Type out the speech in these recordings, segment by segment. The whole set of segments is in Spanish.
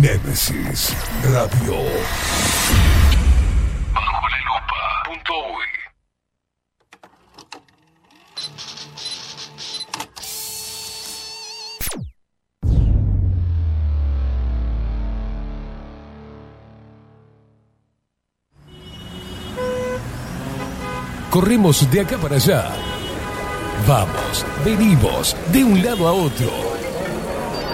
Nemesis Radio. Bajo. Corremos de acá para allá. Vamos, venimos, de un lado a otro.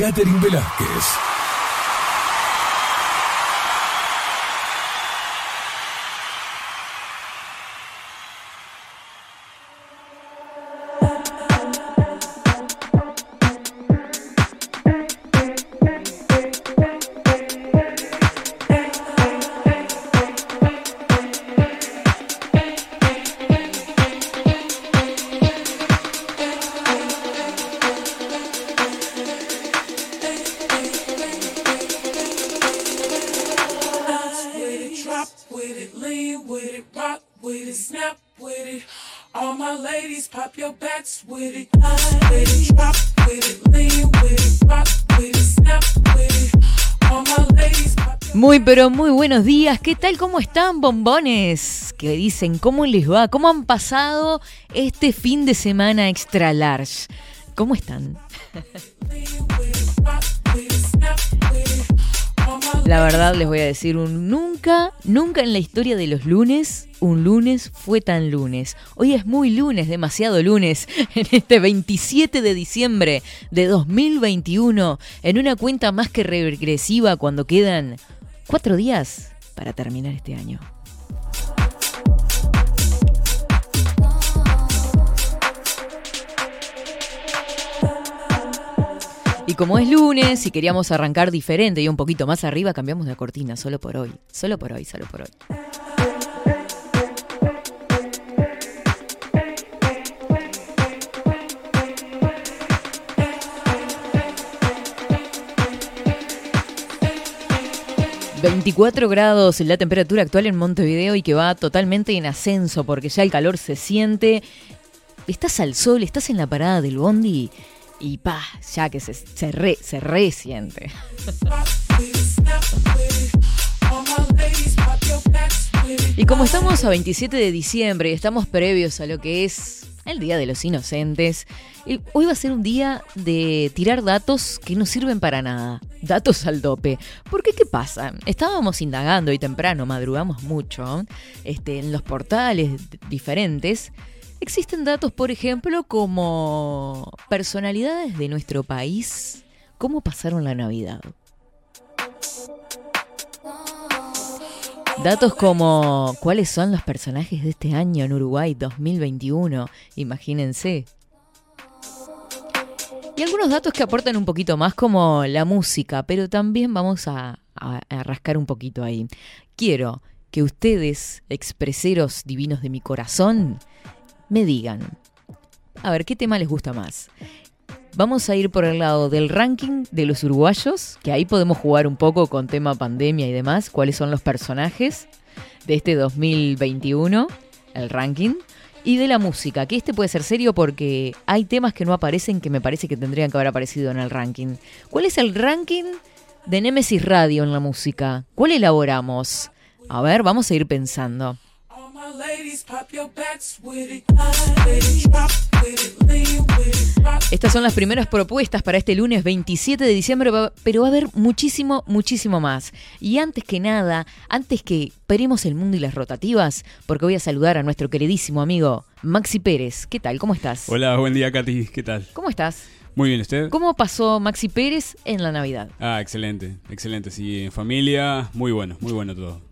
Catherine Velázquez. Muy buenos días, ¿qué tal? ¿Cómo están bombones? ¿Qué dicen? ¿Cómo les va? ¿Cómo han pasado este fin de semana extra large? ¿Cómo están? La verdad les voy a decir un nunca, nunca en la historia de los lunes, un lunes fue tan lunes. Hoy es muy lunes, demasiado lunes, en este 27 de diciembre de 2021, en una cuenta más que regresiva cuando quedan cuatro días para terminar este año. Y como es lunes y queríamos arrancar diferente y un poquito más arriba, cambiamos de cortina, solo por hoy. Solo por hoy, solo por hoy. ...24 grados la temperatura actual en Montevideo y que va totalmente en ascenso porque ya el calor se siente. Estás al sol, estás en la parada del bondi y pa, ya que se, se, re, se resiente. Y como estamos a 27 de diciembre y estamos previos a lo que es el Día de los Inocentes, hoy va a ser un día de tirar datos que no sirven para nada. Datos al dope. Porque, ¿qué pasa? Estábamos indagando y temprano, madrugamos mucho, este, en los portales diferentes. Existen datos, por ejemplo, como personalidades de nuestro país, cómo pasaron la Navidad. Datos como cuáles son los personajes de este año en Uruguay 2021, imagínense. Y algunos datos que aportan un poquito más como la música, pero también vamos a, rascar un poquito ahí. Quiero que ustedes, expreseros divinos de mi corazón, me digan, a ver, ¿qué tema les gusta más? Vamos a ir por el lado del ranking de los uruguayos, que ahí podemos jugar un poco con tema pandemia y demás, cuáles son los personajes de este 2021, el ranking, y de la música, que este puede ser serio porque hay temas que no aparecen que me parece que tendrían que haber aparecido en el ranking. ¿Cuál es el ranking de Nemesis Radio en la música? ¿Cuál elaboramos? A ver, vamos a ir pensando. My ladies, pop your backs with it. Estas son las primeras propuestas para este lunes 27 de diciembre, pero va a haber muchísimo, muchísimo más. Y antes que nada, antes que peremos el mundo y las rotativas, porque voy a saludar a nuestro queridísimo amigo Maxi Pérez. ¿Qué tal? ¿Cómo estás? Hola, buen día, Katy. ¿Qué tal? ¿Cómo estás? Muy bien, ¿usted? ¿Cómo pasó Maxi Pérez en la Navidad? Ah, excelente, excelente. Sí, en familia, muy bueno, muy bueno todo.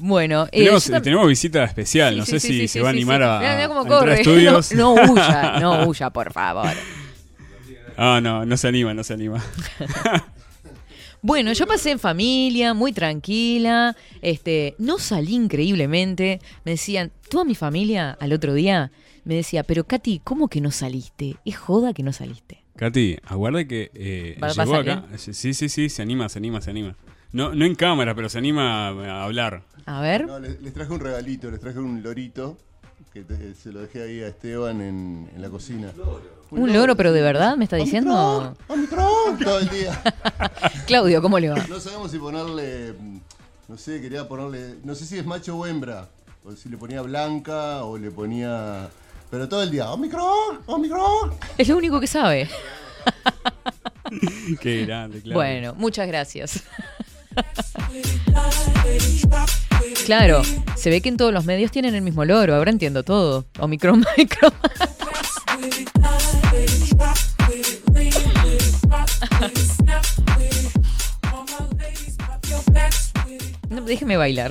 Bueno, eh, Tenemos, yo tam- tenemos visita especial, Sí, no sí, sé sí, si se va a animar a, Mirá, mirá cómo a entrar a corre. estudios. No, no huya, no huya, por favor. Ah, no, no se anima, no se anima. Bueno, yo pasé en familia, muy tranquila, este, no salí increíblemente. Me decían, toda mi familia al otro día me decía, pero Katy, ¿cómo que no saliste? Es joda que no saliste. Katy, aguarde que eh, ¿Va- va a llegó acá. Sí, sí, sí, se anima, se anima, se anima. No, no en cámara, pero se anima a hablar. A ver. No, les, les traje un regalito, les traje un lorito que te- se lo dejé ahí a Esteban en, en la cocina. Un loro, pero de verdad, ¿me está diciendo? Omicron, todo el día. Claudio, ¿cómo le va? No sabemos si ponerle, no sé, quería ponerle, no sé si es macho o hembra, o si le ponía blanca o le ponía, pero todo el día, Omicron, Omicron. Es lo único que sabe. Qué grande, claro. Bueno, muchas gracias. Claro, se ve que en todos los medios tienen el mismo loro, ahora entiendo todo. Omicron, micro. No, déjeme bailar.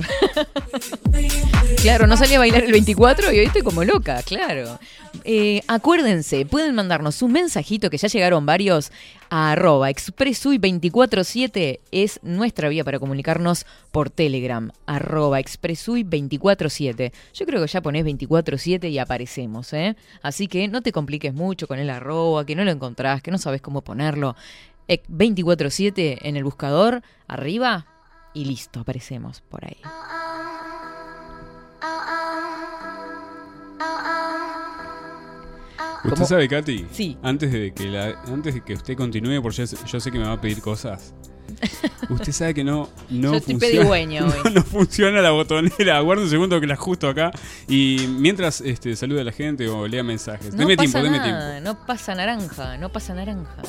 claro, no salí a bailar el 24 y hoy estoy como loca, claro. Eh, acuérdense, pueden mandarnos un mensajito que ya llegaron varios a arroba expresui247 es nuestra vía para comunicarnos por Telegram, arroba expresui247. Yo creo que ya ponés 247 y aparecemos, ¿eh? Así que no te compliques mucho con el arroba, que no lo encontrás, que no sabes cómo ponerlo. Ec- 247 en el buscador, arriba, y listo, aparecemos por ahí. ¿Usted ¿Cómo? sabe, Katy? Sí. Antes de que la, antes de que usted continúe, porque yo, sé- yo sé que me va a pedir cosas. Usted sabe que no, no Yo estoy funciona. No, no funciona la botonera. Aguarde un segundo que la ajusto acá. Y mientras este, saluda a la gente o lea mensajes. No deme pasa tiempo, deme nada, tiempo. no pasa naranja, no pasa naranja.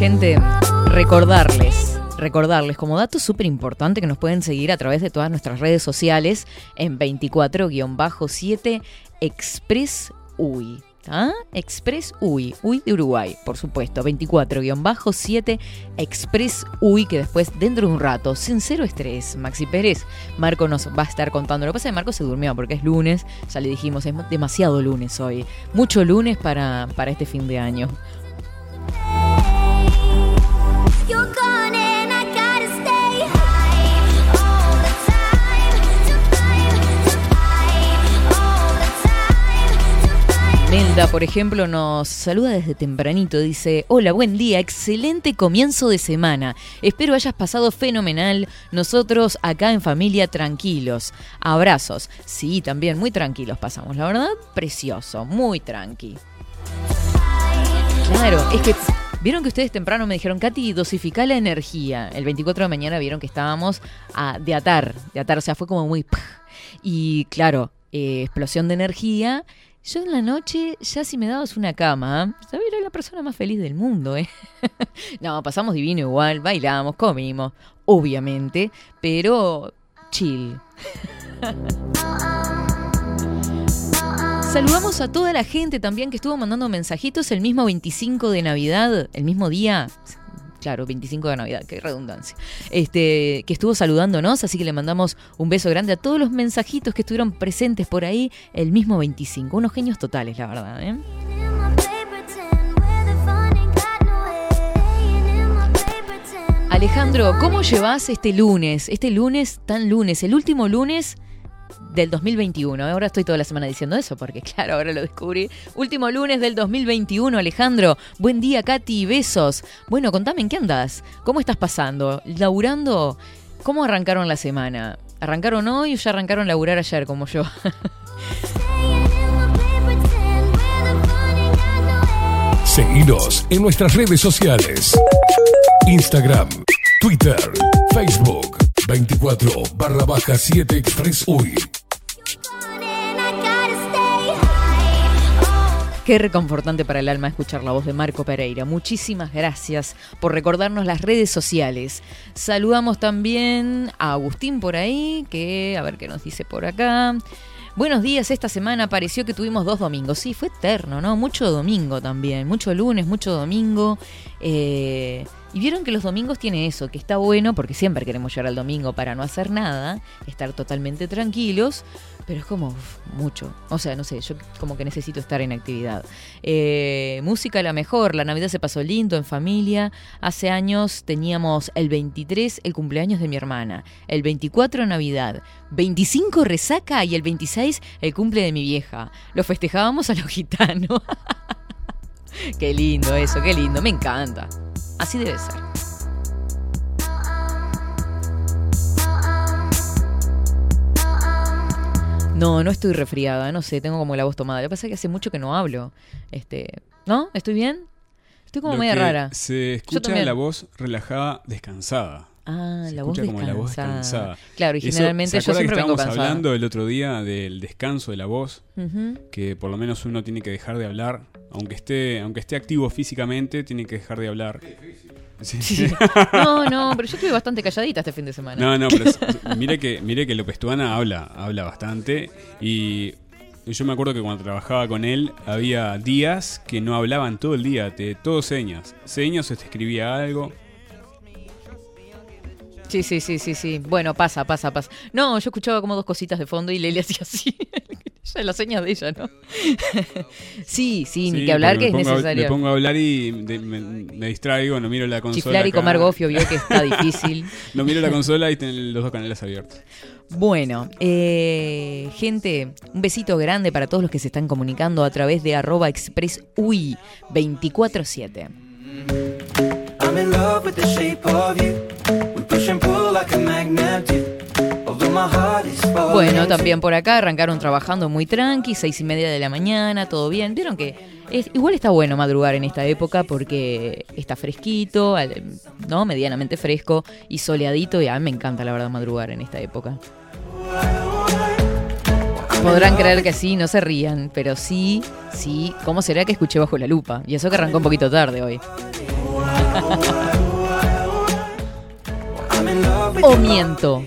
Gente, recordarles, recordarles como dato súper importante que nos pueden seguir a través de todas nuestras redes sociales en 24-7 Express UI. ¿Ah? Express UI, UI de Uruguay, por supuesto, 24-7 Express UI, que después, dentro de un rato, sin cero estrés, Maxi Pérez, Marco nos va a estar contando. Lo que pasa es que Marco se durmió porque es lunes, ya le dijimos, es demasiado lunes hoy. Mucho lunes para, para este fin de año. Por ejemplo, nos saluda desde tempranito. Dice, hola, buen día, excelente comienzo de semana. Espero hayas pasado fenomenal. Nosotros acá en familia tranquilos. Abrazos. Sí, también muy tranquilos pasamos. La verdad, precioso, muy tranqui. Claro, es que vieron que ustedes temprano me dijeron, Katy, dosifica la energía. El 24 de mañana vieron que estábamos a, de atar, de atar, o sea, fue como muy... Y claro, eh, explosión de energía. Yo en la noche, ya si me dabas una cama, ¿sabes? Era la persona más feliz del mundo, ¿eh? no, pasamos divino igual, bailamos, comimos, obviamente, pero chill. Saludamos a toda la gente también que estuvo mandando mensajitos el mismo 25 de Navidad, el mismo día. Claro, 25 de Navidad, qué redundancia. Este, que estuvo saludándonos, así que le mandamos un beso grande a todos los mensajitos que estuvieron presentes por ahí el mismo 25. Unos genios totales, la verdad, ¿eh? Alejandro, ¿cómo llevas este lunes? Este lunes tan lunes, el último lunes del 2021. Ahora estoy toda la semana diciendo eso porque claro, ahora lo descubrí. Último lunes del 2021, Alejandro. Buen día, Katy, besos. Bueno, contame en qué andas. ¿Cómo estás pasando? ¿Laburando? ¿Cómo arrancaron la semana? ¿Arrancaron hoy o ya arrancaron a laburar ayer como yo? Seguinos en nuestras redes sociales. Instagram, Twitter, Facebook, 24 barra baja 7 Express UI. Qué reconfortante para el alma escuchar la voz de Marco Pereira. Muchísimas gracias por recordarnos las redes sociales. Saludamos también a Agustín por ahí, que a ver qué nos dice por acá. Buenos días, esta semana pareció que tuvimos dos domingos. Sí, fue eterno, ¿no? Mucho domingo también, mucho lunes, mucho domingo. Eh, Y vieron que los domingos tiene eso, que está bueno porque siempre queremos llegar al domingo para no hacer nada, estar totalmente tranquilos, pero es como mucho. O sea, no sé, yo como que necesito estar en actividad. Eh, música la mejor, la Navidad se pasó lindo en familia. Hace años teníamos el 23 el cumpleaños de mi hermana, el 24 Navidad, 25 resaca y el 26 el cumple de mi vieja. Lo festejábamos a los gitanos. qué lindo eso, qué lindo, me encanta. Así debe ser. No, no estoy resfriada, no sé, tengo como la voz tomada. Lo que pasa es que hace mucho que no hablo. Este, ¿no? ¿Estoy bien? Estoy como Lo media que rara. Se escucha la voz relajada, descansada. Ah, Se la voz escucha como la voz descansada. Claro, y Eso, generalmente ¿se yo siempre que vengo estábamos cansada. hablando el otro día del descanso de la voz, que por lo menos uno tiene que dejar de hablar, aunque esté, aunque esté activo físicamente, tiene que dejar de hablar. Sí. Sí. No, no, pero yo estuve bastante calladita este fin de semana. No, no, pero mire que, mire que López Tuana habla, habla bastante. Y yo me acuerdo que cuando trabajaba con él, había días que no hablaban todo el día, te, todo señas. Señas, se te escribía algo. Sí, sí, sí, sí, sí. Bueno, pasa, pasa, pasa. No, yo escuchaba como dos cositas de fondo y Lele hacía así. ya las señas de ella, ¿no? sí, sí, ni Sí, que hablar que es me pongo a- necesario. me pongo a hablar y de- me, me distraigo, no miro la consola. Chiflar y acá. comer gofio vio que está difícil. No miro la consola y tienen los dos canales abiertos. Bueno, eh, gente, un besito grande para todos los que se están comunicando a través de arroba expressui 24-7. Bueno, también por acá arrancaron trabajando muy tranqui, seis y media de la mañana, todo bien. Vieron que es- igual está bueno madrugar en esta época porque está fresquito, ¿no? Medianamente fresco y soleadito y a mí me encanta la verdad madrugar en esta época. Podrán creer que sí, no se rían, pero sí, sí, ¿cómo será que escuché bajo la lupa? Y eso que arrancó un poquito tarde hoy. O miento.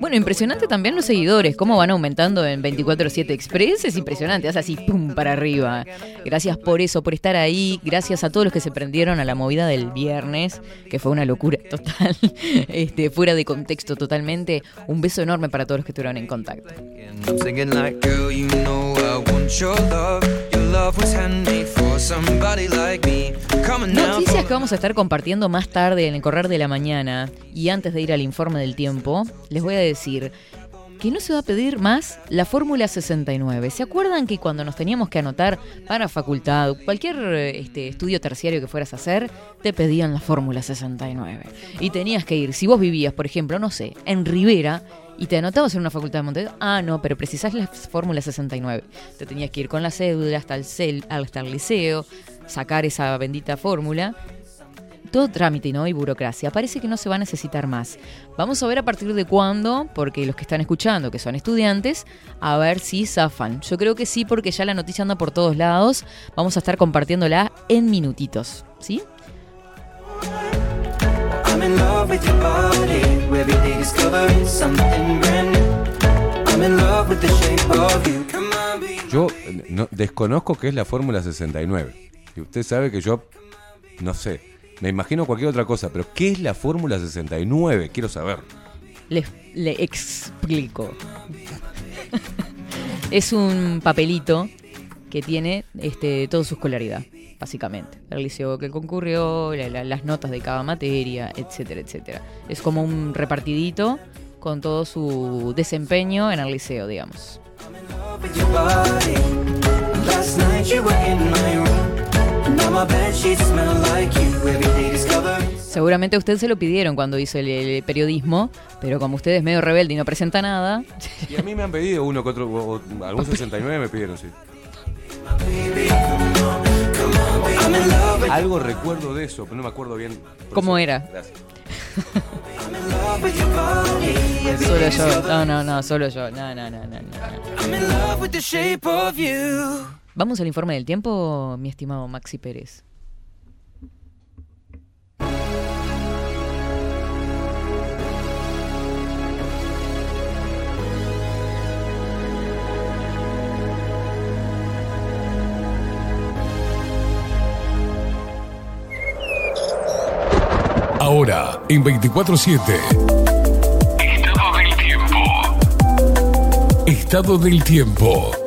Bueno, impresionante también los seguidores, cómo van aumentando en 24-7 Express, es impresionante, hace así, pum, para arriba. Gracias por eso, por estar ahí, gracias a todos los que se prendieron a la movida del viernes, que fue una locura total, este, fuera de contexto totalmente. Un beso enorme para todos los que estuvieron en contacto. Noticias que vamos a estar compartiendo más tarde en el correr de la mañana y antes de ir al informe del tiempo, les voy a decir que no se va a pedir más la fórmula 69. ¿Se acuerdan que cuando nos teníamos que anotar para facultad, cualquier eh, este, estudio terciario que fueras a hacer, te pedían la fórmula 69? Y tenías que ir, si vos vivías, por ejemplo, no sé, en Rivera, y te anotabas en una facultad de Montevideo, ah, no, pero precisás la fórmula 69. Te tenías que ir con la cédula hasta el, cel, hasta el liceo, sacar esa bendita fórmula todo trámite ¿no? y burocracia. Parece que no se va a necesitar más. Vamos a ver a partir de cuándo, porque los que están escuchando, que son estudiantes, a ver si zafan. Yo creo que sí, porque ya la noticia anda por todos lados. Vamos a estar compartiéndola en minutitos. ¿Sí? I'm in love with your body. Every day discovering something brand new. I'm in love with the shape of you. Come on, be Yo eh, no, desconozco qué es la Fórmula 69. Y usted sabe que yo, no sé, me imagino cualquier otra cosa, pero ¿qué es la Fórmula 69? Quiero saber. Les, le explico. es un papelito que tiene este, toda su escolaridad, básicamente. El liceo que concurrió, la- la- las notas de cada materia, etcétera, etcétera. Es como un repartidito con todo su desempeño en el liceo, digamos. Seguramente a usted se lo pidieron cuando hizo el, el periodismo, pero como usted es medio rebelde y no presenta nada, Y a mí me han pedido uno que otro, o- o algún 69 me pidieron, sí. I'm in love with, Algo recuerdo de eso, pero no me acuerdo bien. ¿Cómo eso- era? Gracias. I'm in love with your body. Every solo yo. No, no, no, solo yo. No, no, no, no, no. Vamos al informe del tiempo, mi estimado Maxi Pérez. Ahora, en 24-7. Estado del tiempo. Estado del tiempo.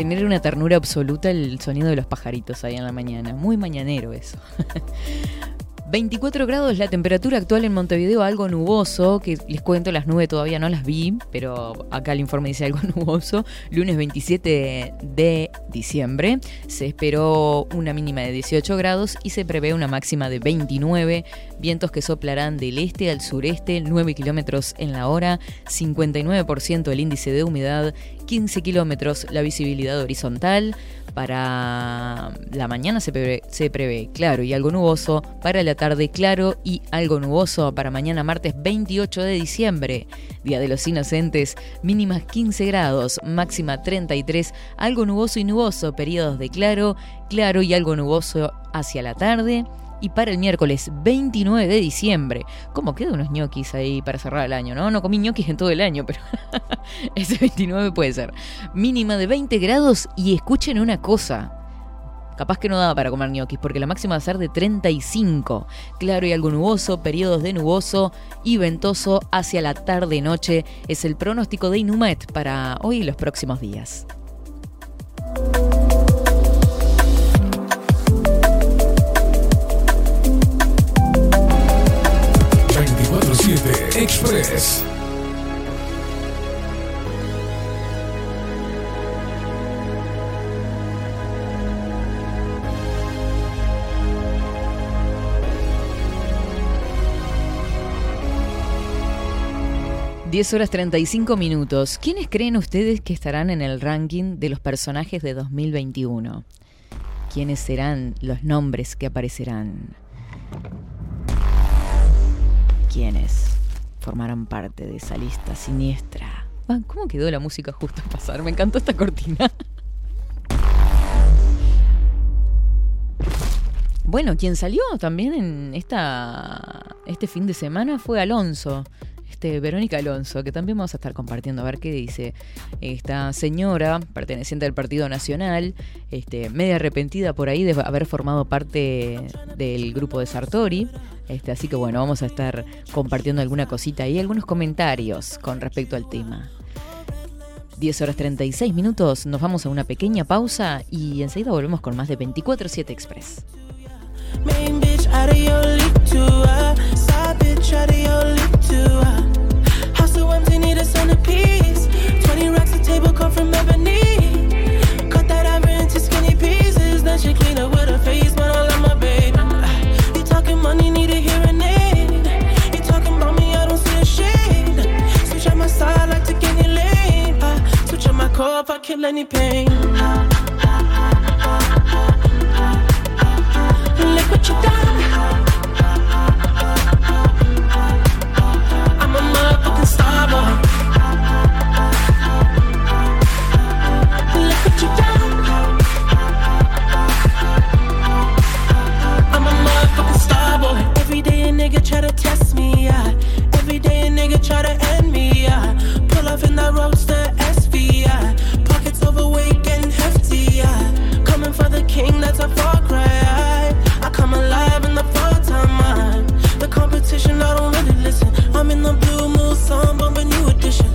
Genera una ternura absoluta el sonido de los pajaritos ahí en la mañana. Muy mañanero eso. 24 grados la temperatura actual en Montevideo, algo nuboso, que les cuento, las nubes todavía no las vi, pero acá el informe dice algo nuboso. Lunes 27 de diciembre se esperó una mínima de 18 grados y se prevé una máxima de 29, vientos que soplarán del este al sureste, 9 kilómetros en la hora, 59% el índice de humedad, 15 kilómetros la visibilidad horizontal. Para la mañana se prevé, claro y algo nuboso. Para la tarde claro y algo nuboso. Para mañana martes 28 de diciembre, Día de los Inocentes, mínimas 15 grados, máxima 33, algo nuboso y nuboso. Periodos de claro, claro y algo nuboso hacia la tarde. Y para el miércoles 29 de diciembre, ¿cómo quedan unos ñoquis ahí para cerrar el año? No, no comí ñoquis en todo el año, pero ese 29 puede ser. Mínima de 20 grados y escuchen una cosa. Capaz que no daba para comer ñoquis porque la máxima va a ser de 35. Claro y algo nuboso, periodos de nuboso y ventoso hacia la tarde-noche es el pronóstico de Inumet para hoy y los próximos días. Express. Diez horas 35 minutos. ¿Quiénes creen ustedes que estarán en el ranking de los personajes de 2021? ¿Quiénes serán los nombres que aparecerán? ¿Quiénes formarán parte de esa lista siniestra? Ah, ¿Cómo quedó la música justo a pasar? Me encantó esta cortina. Bueno, quien salió también en esta, este fin de semana fue Alonso. Este, Verónica Alonso, que también vamos a estar compartiendo a ver qué dice esta señora perteneciente al Partido Nacional, este, media arrepentida por ahí de haber formado parte del grupo de Sartori. Este, así que bueno, vamos a estar compartiendo alguna cosita y algunos comentarios con respecto al tema. 10 horas 36 minutos, nos vamos a una pequeña pausa y enseguida volvemos con más de 24-7 Express. From ebony. Cut that ivory into skinny pieces. Then she clean up with her face, but I love my baby. Uh, you talking money, need a hearing aid. You talking about me, I don't see a shade. Switch on my side, like to any lane. Uh, switch on my core if I kill any pain. Look what you done. I'm a motherfucking star boy. Nigga try to test me, yeah. Every day a nigga try to end me, yeah. Pull off in that roadster SV, yeah. Pockets overweight and hefty, yeah. Coming for the king, that's a far cry. I, come alive in the fall time. The competition, I don't really listen. I'm in the blue moon, song, bumping new edition.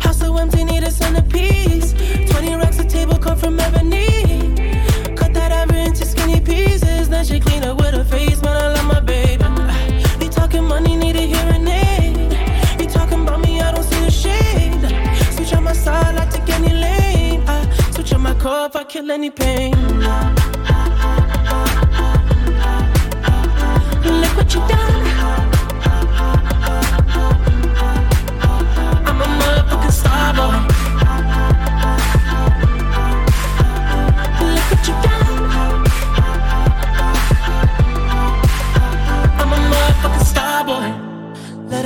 House so empty, need a centerpiece. 20 racks a table come from ebony. If I kill any pain. Look what you done.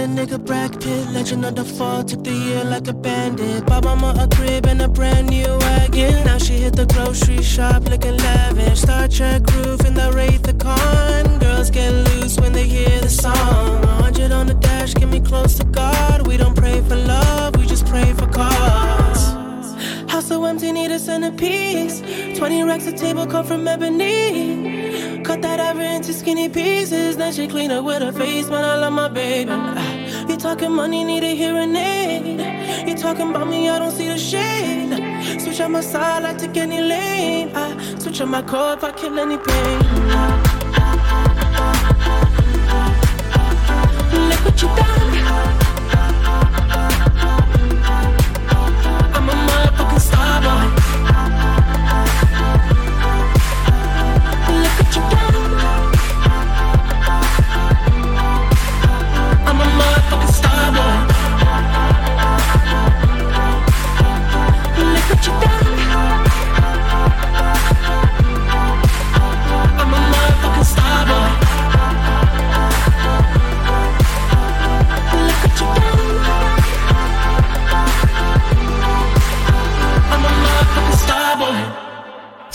A nigga Brad Pitt, legend of the fall, took the year like a bandit. Bought mama a crib and a brand new wagon. Now she hit the grocery shop looking lavish. Star Trek roof in the Wraith the Con. Girls get loose when they hear the song. 100 on the dash, get me close to God. We don't pray for love, we just pray for cause. House so empty, need a centerpiece. 20 racks a table come from ebony. That ever into skinny pieces. Then she clean up with her face, man. I love my baby. You talking money, need a hearing aid. You talking about me, I don't see the shade. Switch on my side, I take any lane. I switch on my core if I kill any pain. Look what you done. I'm a motherfucking star boy.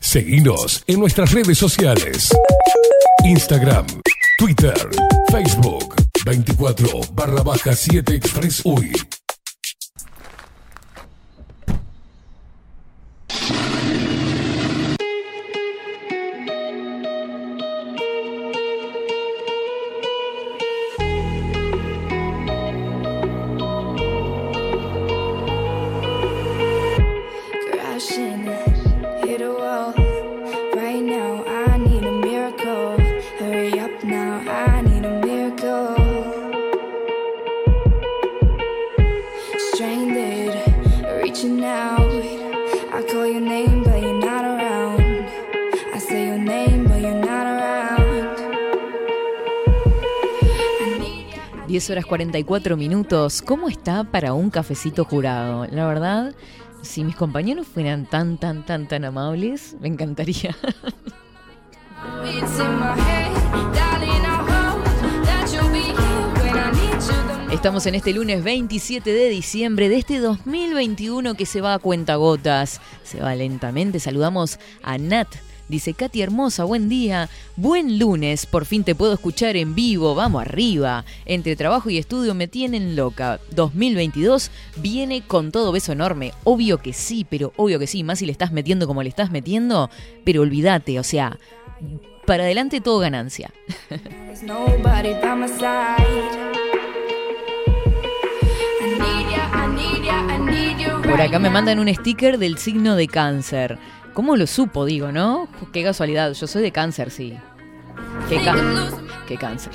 Seguinos en nuestras redes sociales. Instagram, Twitter, Facebook, 24 barra baja 7 Express UI. 44 minutos. ¿Cómo está para un cafecito jurado? La verdad, si mis compañeros fueran tan, tan, tan, tan amables, me encantaría. Estamos en este lunes 27 de diciembre de este 2021 que se va a cuentagotas. Se va lentamente. Saludamos a Nat. Dice Katy hermosa, buen día, buen lunes, por fin te puedo escuchar en vivo, vamos arriba. Entre trabajo y estudio me tienen loca. 2022 viene con todo beso enorme. Obvio que sí, pero obvio que sí, más si le estás metiendo como le estás metiendo, pero olvídate, o sea, para adelante todo ganancia. Por acá me mandan un sticker del signo de cáncer. ¿Cómo lo supo, digo, no? Qué casualidad, yo soy de cáncer, sí. Qué, qué cáncer.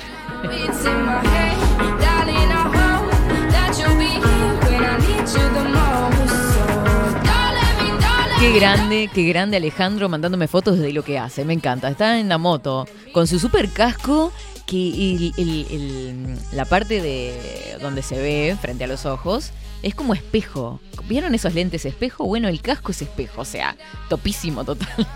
Qué grande, qué grande Alejandro mandándome fotos de lo que hace, me encanta. Está en la moto con su super casco que el- la parte de donde se ve frente a los ojos es como espejo. ¿Vieron esos lentes espejo? Bueno, el casco es espejo, o sea, topísimo total.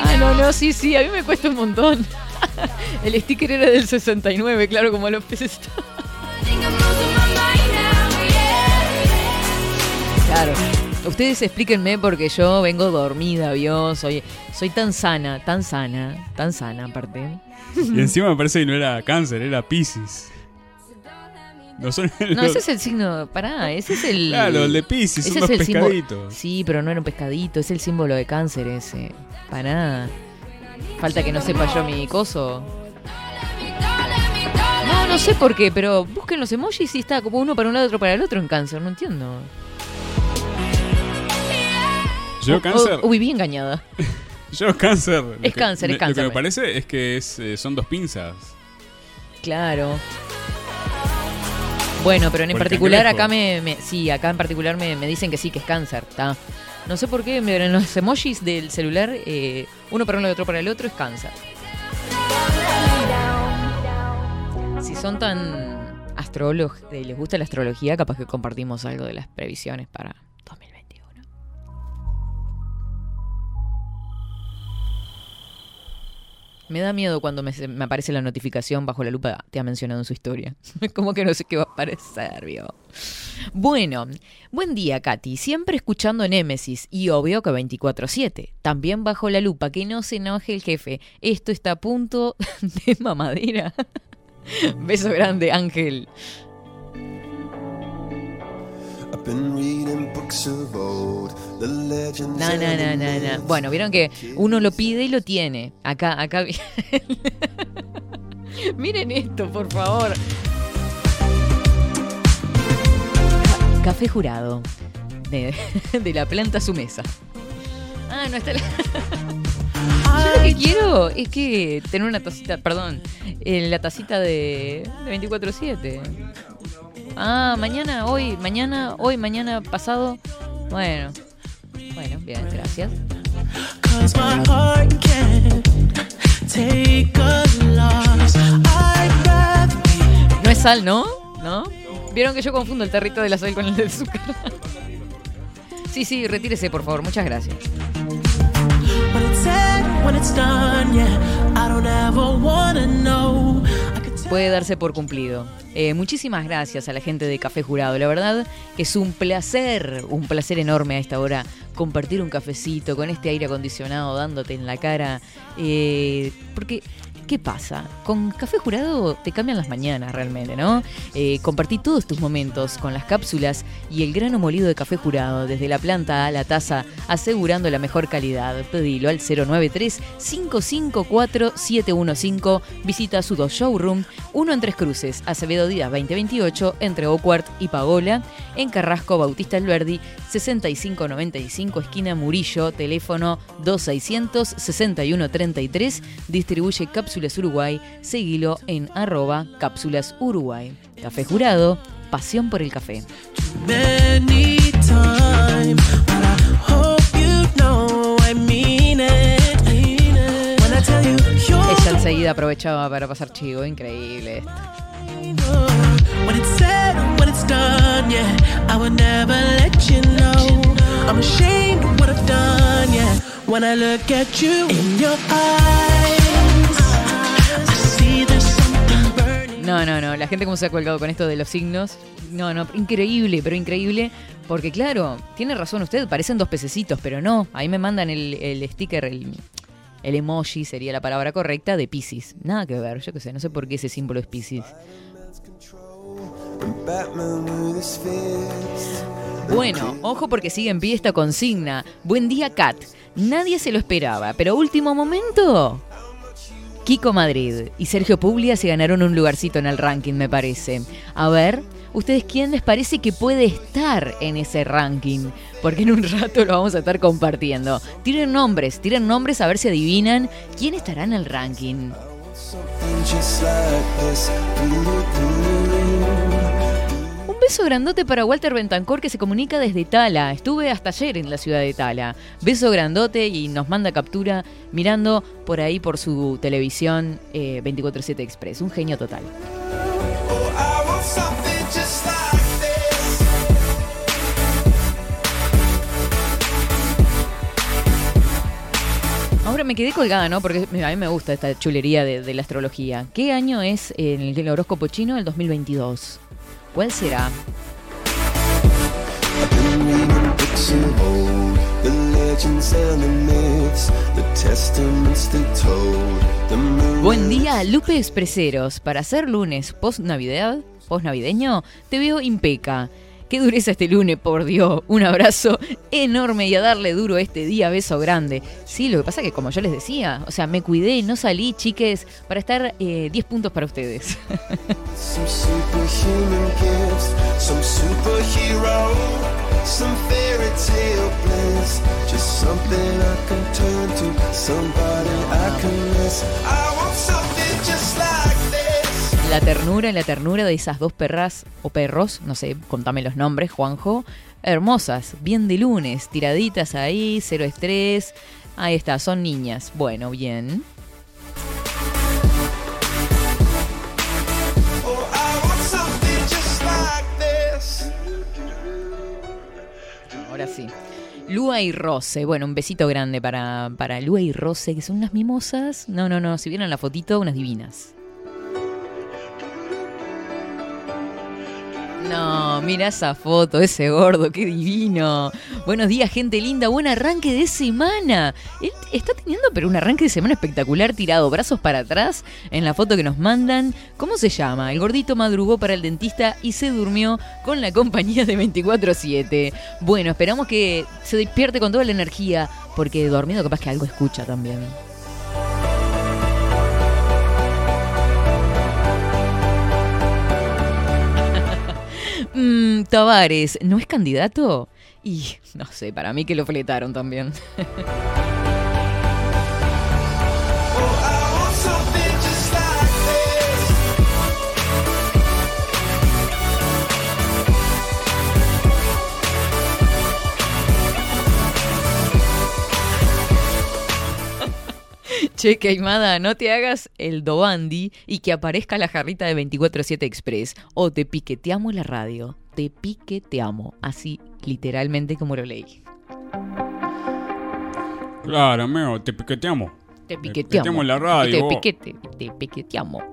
Ah, no, no, sí, sí, a mí me cuesta un montón. El sticker era del 69, claro, como los peces. Claro. Ustedes explíquenme porque yo vengo dormida, ¿vio? Soy, soy tan sana, tan sana, tan sana aparte. Y encima me parece que no era cáncer, era Pisces. No son No, ese es el signo, pará, ese es el... Claro, el de Piscis, son es el símbolo- pescaditos. Sí, pero no era un pescadito, es el símbolo de cáncer ese. Pará. Falta que no sepa yo mi coso. No, no sé por qué, pero busquen los emojis y está como uno para un lado, otro para el otro en cáncer, no entiendo. Yo cáncer. o- o viví engañada. Yo cáncer. Es que- cáncer, es cáncer, Lo que me parece es que es, eh, son dos pinzas. Claro. Bueno, pero en Por particular acá me, me- Sí, acá en particular me, me dicen que sí, que es cáncer. Está. No sé por qué, pero en los emojis del celular, eh, uno para uno y otro para el otro es cáncer. Si son tan astrólogos, eh, les gusta la astrología, capaz que compartimos algo de las previsiones para Me da miedo cuando me, aparece la notificación bajo la lupa, te ha mencionado en su historia. Como que no sé qué va a aparecer, vio. Bueno, buen día, Katy. Siempre escuchando Némesis y obvio que 24-7. También bajo la lupa, que no se enoje el jefe. Esto está a punto de mamadera. Beso grande, Ángel. No, no, no, no, no. Bueno, vieron que uno lo pide y lo tiene. Acá, acá. Miren esto, por favor. Ca- Café jurado. De, de la planta a su mesa. Ah, no está la... Yo lo que quiero es que tener una tacita, perdón, eh, la tacita de, de 24-7. Ah, mañana, hoy, mañana, hoy, mañana, pasado. Bueno, bueno, bien, gracias. No es sal, ¿no? ¿No? Vieron que yo confundo el territo de la sal con el del azúcar. Sí, sí, retírese, por favor. Muchas gracias. But it said when it's done, yeah. I don't ever wanna know. Puede darse por cumplido. Eh, muchísimas gracias a la gente de Café Jurado. La verdad es un placer, un placer enorme a esta hora compartir un cafecito con este aire acondicionado dándote en la cara. Eh, porque, ¿qué pasa? Con Café Jurado te cambian las mañanas realmente, ¿no? Eh, compartí todos tus momentos con las cápsulas y el grano molido de Café Jurado, desde la planta a la taza, asegurando la mejor calidad. Pedilo al 093-554-715. Visita su dos showroom, uno en Tres Cruces, Acevedo Díaz 2028, entre Ocuart y Pagola, en Carrasco Bautista Alberdi, 6595, esquina Murillo, teléfono 2600 6133, distribuye Cápsulas Uruguay, seguilo en arroba Cápsulas Uruguay. Café Jurado, pasión por el café. Ella enseguida aprovechaba para pasar chivo, increíble. I'm ashamed of what I've done, yeah. When I look at you in your eyes, No, no, no, la gente como se ha colgado con esto de los signos. No, no, increíble, pero increíble. Porque claro, tiene razón usted, parecen dos pececitos, pero no. Ahí me mandan el, sticker, el, emoji sería la palabra correcta, de Pisces. Nada que ver, yo qué sé, no sé por qué ese símbolo es Pisces. Bueno, ojo porque sigue en pie esta consigna. Buen día, Kat. Nadie se lo esperaba, pero último momento. Kiko Madrid y Sergio Puglia se ganaron un lugarcito en el ranking, me parece. A ver, ¿ustedes quién les parece que puede estar en ese ranking? Porque en un rato lo vamos a estar compartiendo. Tiren nombres, tiren nombres a ver si adivinan quién estará en el ranking. Beso grandote para Walter Bentancor que se comunica desde Tala. Estuve hasta ayer en la ciudad de Tala. Beso grandote y nos manda captura mirando por ahí por su televisión eh, 24-7 Express. Un genio total. Ahora me quedé colgada, ¿no? Porque a mí me gusta esta chulería de, la astrología. ¿Qué año es el, el horóscopo chino? El 2022. ¿Cuál será? Buen día, Lupe Expreseros. Para ser lunes post-navidad, post-navideño, te veo impeca. Qué dureza este lunes, por Dios. Un abrazo enorme y a darle duro este día, beso grande. Sí, lo que pasa es que como yo les decía, o sea, me cuidé, no salí, chiques, para estar eh, 10 puntos para ustedes. La ternura y la ternura de esas dos perras o perros, no sé, contame los nombres, Juanjo. Hermosas, bien de lunes, tiraditas ahí, cero estrés. Ahí está, son niñas. Bueno, bien. Ahora sí. Lua y Rose. Bueno, un besito grande para, para Lua y Rose, que son unas mimosas. No, no, no. Si vieron la fotito, unas divinas. No, mira esa foto, ese gordo, qué divino. Buenos días, gente linda, buen arranque de semana. Él está teniendo, pero un arranque de semana espectacular, tirado, brazos para atrás, en la foto que nos mandan. ¿Cómo se llama? El gordito madrugó para el dentista y se durmió con la compañía de 24-7. Bueno, esperamos que se despierte con toda la energía, porque dormido capaz que algo escucha también. Mm, Tavares, ¿no es candidato? Y no sé, para mí que lo fletaron también. Che, Queimada, no te hagas el dobandi y que aparezca la jarrita de 24-7 Express. O te piqueteamos la radio. Te piqueteamos. Así, literalmente como lo leí. Claro, amigo, te piqueteamos. Te piqueteamos. piqueteamos la radio, Te vos. piquete, te piqueteamos.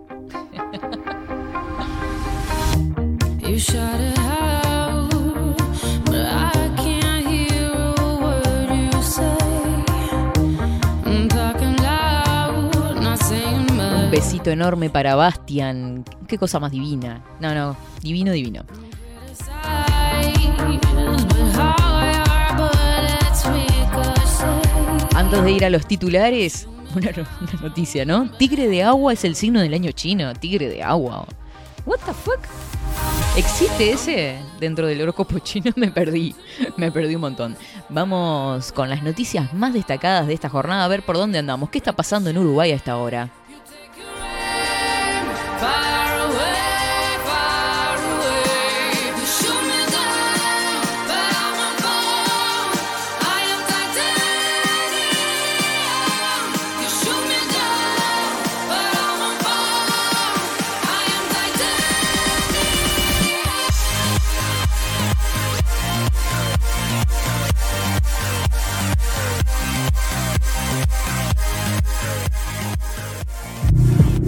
Besito enorme para Bastian. Qué cosa más divina. No, no, divino, divino. Antes de ir a los titulares, una noticia, ¿no? Tigre de agua es el signo del año chino. Tigre de agua. What the fuck? ¿Existe ese? Dentro del horóscopo chino me perdí. Me perdí un montón. Vamos con las noticias más destacadas de esta jornada. A ver por dónde andamos. ¿Qué está pasando en Uruguay a esta hora?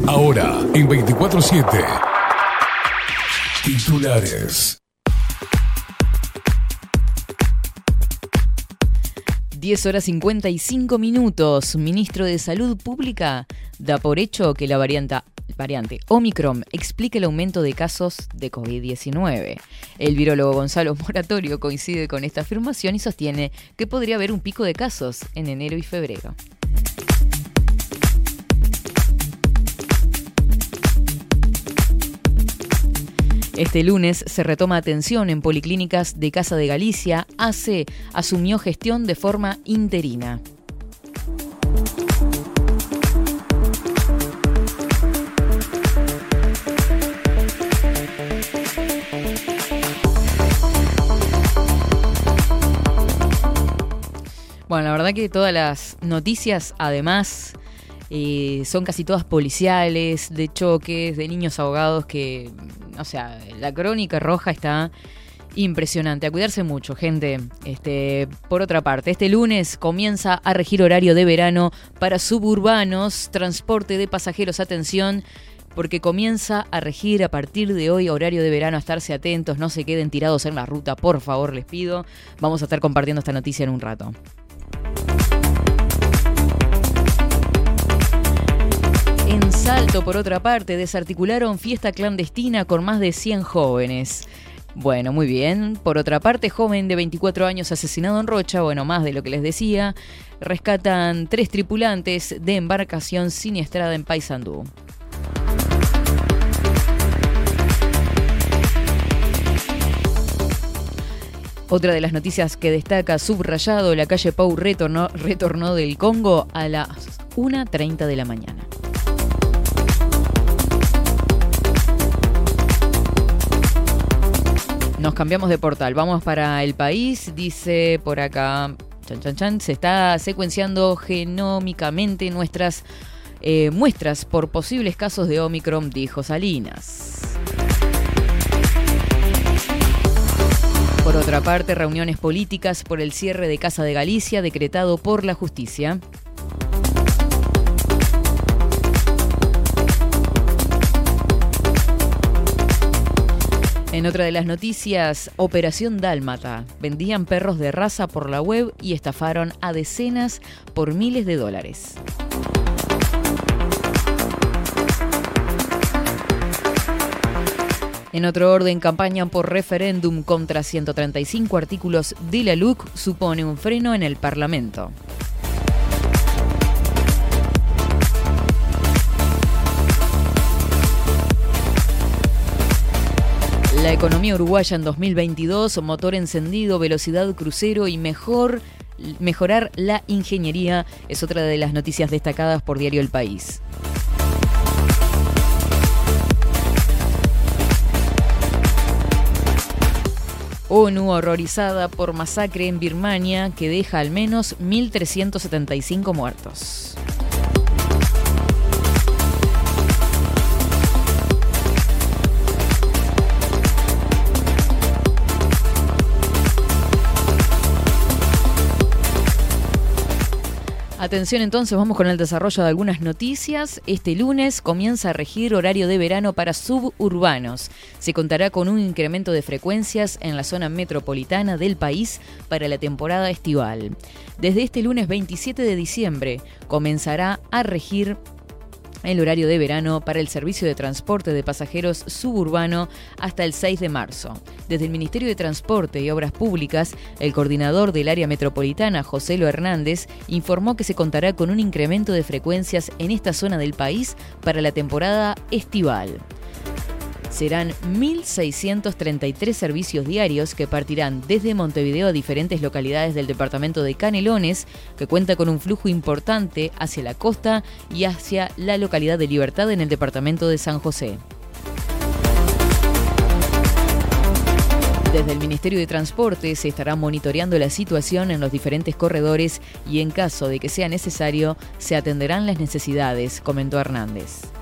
Ahora, en 24-7. Titulares. 10 horas 55 minutos. Ministro de Salud Pública da por hecho que la variante, Omicron explica el aumento de casos de COVID-19. El virólogo Gonzalo Moratorio coincide con esta afirmación y sostiene que podría haber un pico de casos en enero y febrero. Este lunes se retoma atención en policlínicas de Casa de Galicia. ACE asumió gestión de forma interina. Bueno, la verdad que todas las noticias, además, son casi todas policiales, de choques, de niños ahogados, que, o sea, la crónica roja está impresionante. A cuidarse mucho, gente. Este, por otra parte, este lunes comienza a regir horario de verano para suburbanos, transporte de pasajeros, atención. Porque comienza a regir a partir de hoy horario de verano, a estarse atentos, no se queden tirados en la ruta, por favor, les pido. Vamos a estar compartiendo esta noticia en un rato. En Salto, por otra parte, desarticularon fiesta clandestina con más de 100 jóvenes. Bueno, muy bien. Por otra parte, joven de 24 años asesinado en Rocha, bueno, más de lo que les decía. Rescatan tres tripulantes de embarcación siniestrada en Paysandú. Otra de las noticias que destaca subrayado, la calle Pau retornó, retornó del Congo a las 1.30 de la mañana. Nos cambiamos de portal, vamos para el país, dice por acá, chan, chan, chan, se está secuenciando genómicamente nuestras eh, muestras por posibles casos de Omicron, dijo Salinas. Por otra parte, reuniones políticas por el cierre de Casa de Galicia decretado por la justicia. En otra de las noticias, Operación Dálmata. Vendían perros de raza por la web y estafaron a decenas por miles de dólares. En otro orden, campaña por referéndum contra 135 artículos de la LUC supone un freno en el Parlamento. La economía uruguaya en 2022, motor encendido, velocidad crucero y mejor mejorar la ingeniería es otra de las noticias destacadas por Diario El País. ONU horrorizada por masacre en Birmania que deja al menos 1.375 muertos. Atención entonces, vamos con el desarrollo de algunas noticias. Este lunes comienza a regir horario de verano para suburbanos. Se contará con un incremento de frecuencias en la zona metropolitana del país para la temporada estival. Desde este lunes 27 de diciembre comenzará a regir el horario de verano para el servicio de transporte de pasajeros suburbano hasta el 6 de marzo. Desde el Ministerio de Transporte y Obras Públicas, el coordinador del área metropolitana, José Lo Hernández, informó que se contará con un incremento de frecuencias en esta zona del país para la temporada estival. Serán 1.633 servicios diarios que partirán desde Montevideo a diferentes localidades del departamento de Canelones, que cuenta con un flujo importante hacia la costa y hacia la localidad de Libertad en el departamento de San José. Desde el Ministerio de Transporte se estará monitoreando la situación en los diferentes corredores y en caso de que sea necesario se atenderán las necesidades, comentó Hernández.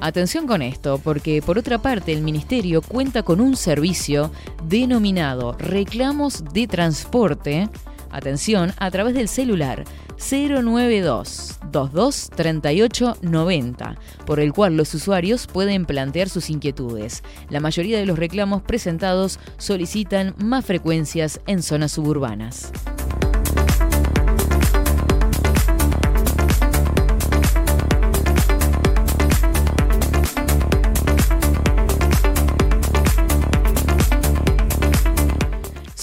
Atención con esto, porque por otra parte el Ministerio cuenta con un servicio denominado Reclamos de Transporte, atención, a través del celular 092 22 38 90, por el cual los usuarios pueden plantear sus inquietudes. La mayoría de los reclamos presentados solicitan más frecuencias en zonas suburbanas.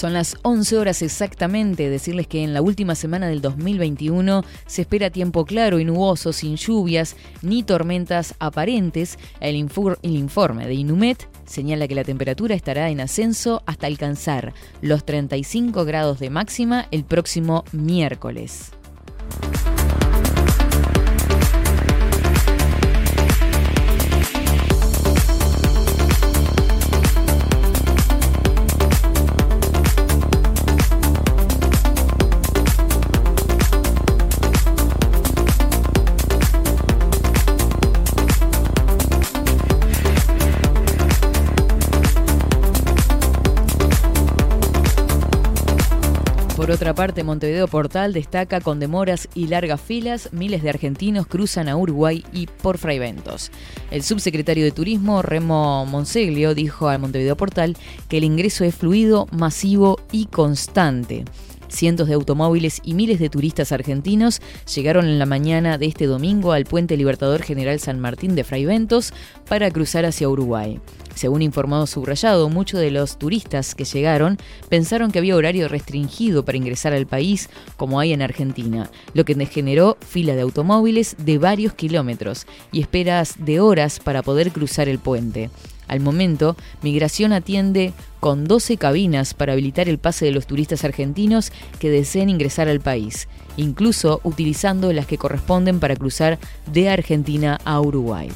Son las 11 horas exactamente. Decirles que en la última semana del 2021 se espera tiempo claro y nuboso, sin lluvias ni tormentas aparentes. El, el informe de Inumet señala que la temperatura estará en ascenso hasta alcanzar los 35 grados de máxima el próximo miércoles. Por otra parte, Montevideo Portal destaca con demoras y largas filas, miles de argentinos cruzan a Uruguay y por Fraiventos. El subsecretario de Turismo, Remo Monseglio, dijo a Montevideo Portal que el ingreso es fluido, masivo y constante. Cientos de automóviles y miles de turistas argentinos llegaron en la mañana de este domingo al puente Libertador General San Martín de Fraiventos para cruzar hacia Uruguay. Según informó Subrayado, muchos de los turistas que llegaron pensaron que había horario restringido para ingresar al país, como hay en Argentina, lo que generó fila de automóviles de varios kilómetros y esperas de horas para poder cruzar el puente. Al momento, Migración atiende con 12 cabinas para habilitar el pase de los turistas argentinos que deseen ingresar al país, incluso utilizando las que corresponden para cruzar de Argentina a Uruguay.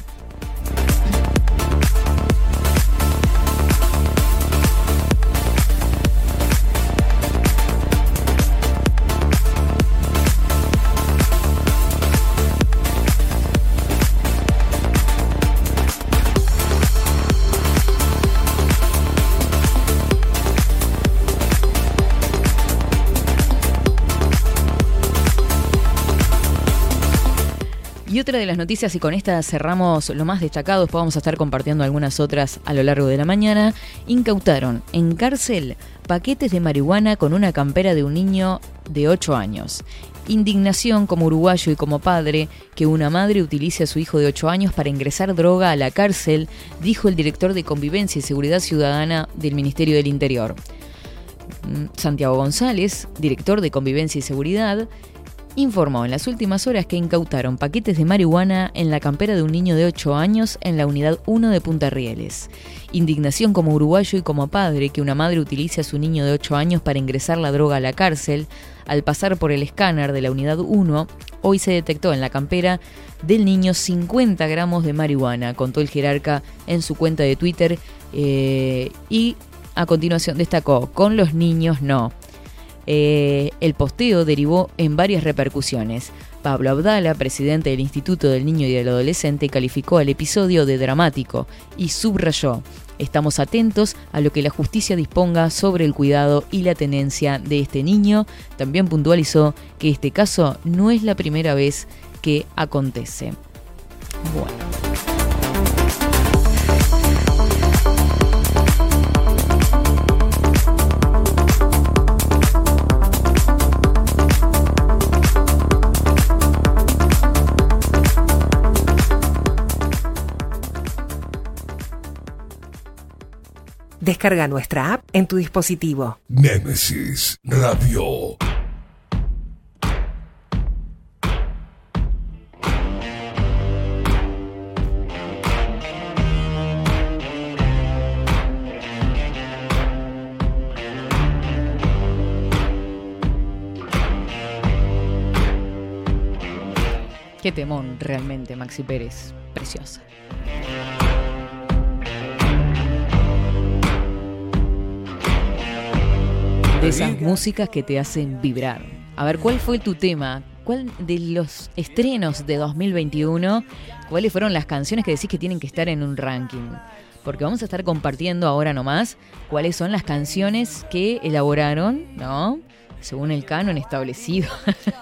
Otra de las noticias, y con esta cerramos lo más destacado, después vamos a estar compartiendo algunas otras a lo largo de la mañana, incautaron en cárcel paquetes de marihuana con una campera de un niño de 8 años. Indignación como uruguayo y como padre que una madre utilice a su hijo de 8 años para ingresar droga a la cárcel, dijo el director de Convivencia y Seguridad Ciudadana del Ministerio del Interior. Mm, Santiago González, director de Convivencia y Seguridad, informó en las últimas horas que incautaron paquetes de marihuana en la campera de un niño de 8 años en la unidad 1 de Punta Rieles. Indignación como uruguayo y como padre que una madre utilice a su niño de 8 años para ingresar la droga a la cárcel. Al pasar por el escáner de la unidad 1, hoy se detectó en la campera del niño 50 gramos de marihuana, contó el jerarca en su cuenta de Twitter eh, y a continuación destacó, con los niños no. Eh, el posteo derivó en varias repercusiones. Pablo Abdala, presidente del Instituto del Niño y del Adolescente, calificó al episodio de dramático y subrayó. Estamos atentos a lo que la justicia disponga sobre el cuidado y la tenencia de este niño. También puntualizó que este caso no es la primera vez que acontece. Bueno. Descarga nuestra app en tu dispositivo. Némesis Radio. Qué temón realmente, Maxi Pérez. Preciosa. De esas músicas que te hacen vibrar. A ver, ¿cuál fue tu tema? ¿Cuál de los estrenos de 2021, cuáles fueron las canciones que decís que tienen que estar en un ranking? Porque vamos a estar compartiendo ahora nomás cuáles son las canciones que elaboraron, ¿no? Según el canon establecido.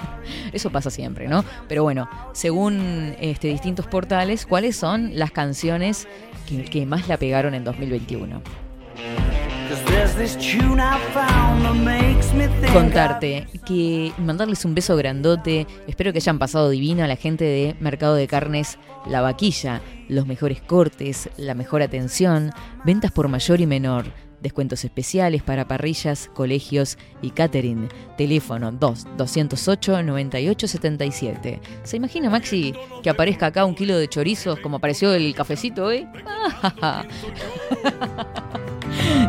Eso pasa siempre, ¿no? Pero bueno, según este, distintos portales, ¿cuáles son las canciones que, que más la pegaron en 2021? Contarte que mandarles un beso grandote. Espero que hayan pasado divino a la gente de Mercado de Carnes La Vaquilla. Los mejores cortes, la mejor atención, ventas por mayor y menor. Descuentos especiales para parrillas, colegios y catering. Teléfono 2 208 9877. ¿Se imagina, Maxi, que aparezca acá un kilo de chorizos como apareció el cafecito hoy?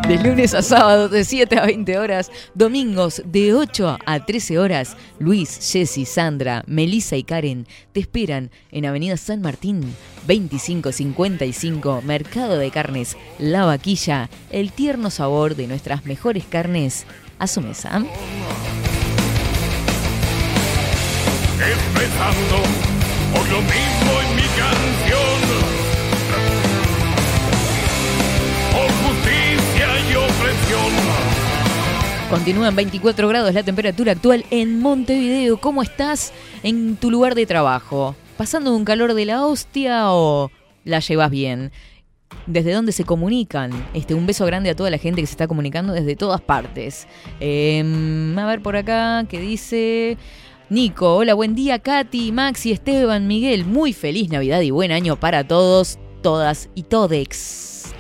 De lunes a sábado de 7 a 20 horas, domingos de 8 a 13 horas, Luis, Jessy, Sandra, Melissa y Karen te esperan en Avenida San Martín 2555, Mercado de Carnes, La Vaquilla, el tierno sabor de nuestras mejores carnes a su mesa. Lo mismo en mi. Continúan 24 grados la temperatura actual en Montevideo. ¿Cómo estás en tu lugar de trabajo? ¿Pasando un calor de la hostia o la llevas bien? ¿Desde dónde se comunican? Este, un beso grande a toda la gente que se está comunicando desde todas partes. Em, a ver por acá, ¿qué dice? Nico, hola, buen día, Katy, Maxi, Esteban, Miguel. Muy feliz Navidad y buen año para todos, todas y todex.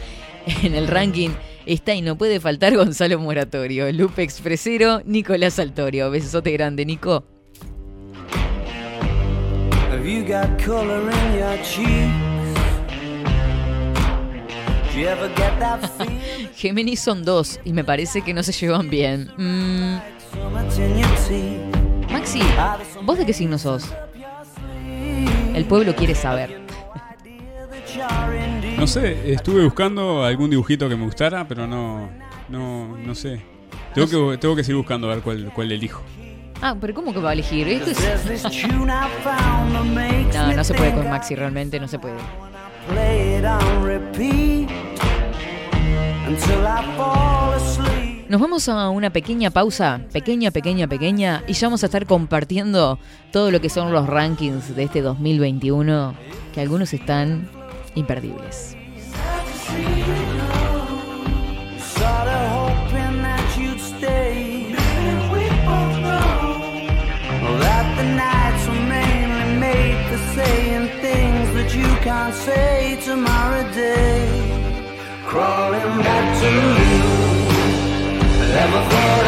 En el ranking está y no puede faltar Gonzalo Moratorio, Lupe Expresero, Nicolás Altorio. Besote grande, Nico. Have you got color in your cheeks? Do you ever get that Géminis son dos y me parece que no se llevan bien. Mm? Maxi, ¿vos de qué signo sos? El pueblo quiere saber. No sé, estuve buscando algún dibujito que me gustara, pero no, no, no sé. Tengo que, tengo que seguir buscando a ver cuál, cuál elijo. Ah, pero ¿cómo que va a elegir? Esto es... No, no se puede con Maxi, realmente no se puede. I play it on repeat until I fall asleep. Nos vamos a una pequeña pausa, pequeña, pequeña, pequeña, y ya vamos a estar compartiendo todo lo que son los rankings de este 2021, que algunos están imperdibles. Crawling back to you. Never thought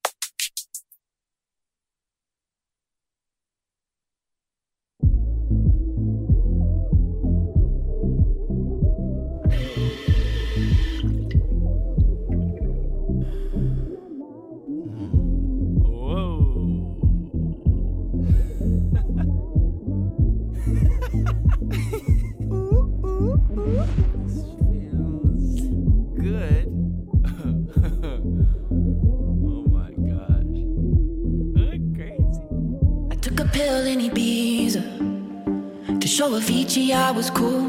In Ibiza to show Avicii I was cool.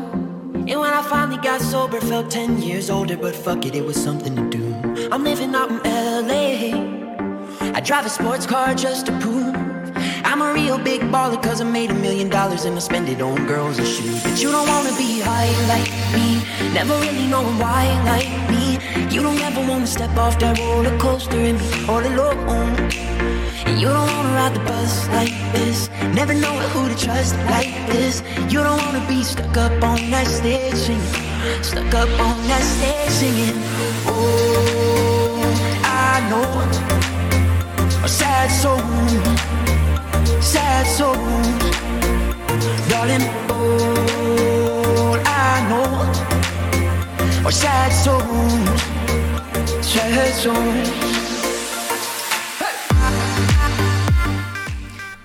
And when I finally got sober, felt 10 years older, but fuck it, it was something to do. I'm living out in LA. I drive a sports car just to prove I'm a real big baller cause I made a million dollars and I spend it on girls and shoes. But you don't wanna be high like me, never really knowing why like me. You don't ever wanna step off that roller coaster and be all alone. And you don't wanna ride the bus like this, never know who to trust like this. You don't wanna be stuck up on that stage singing, stuck up on that stage singing. Oh, I know a sad soul, sad soul, darling. All I know are sad souls.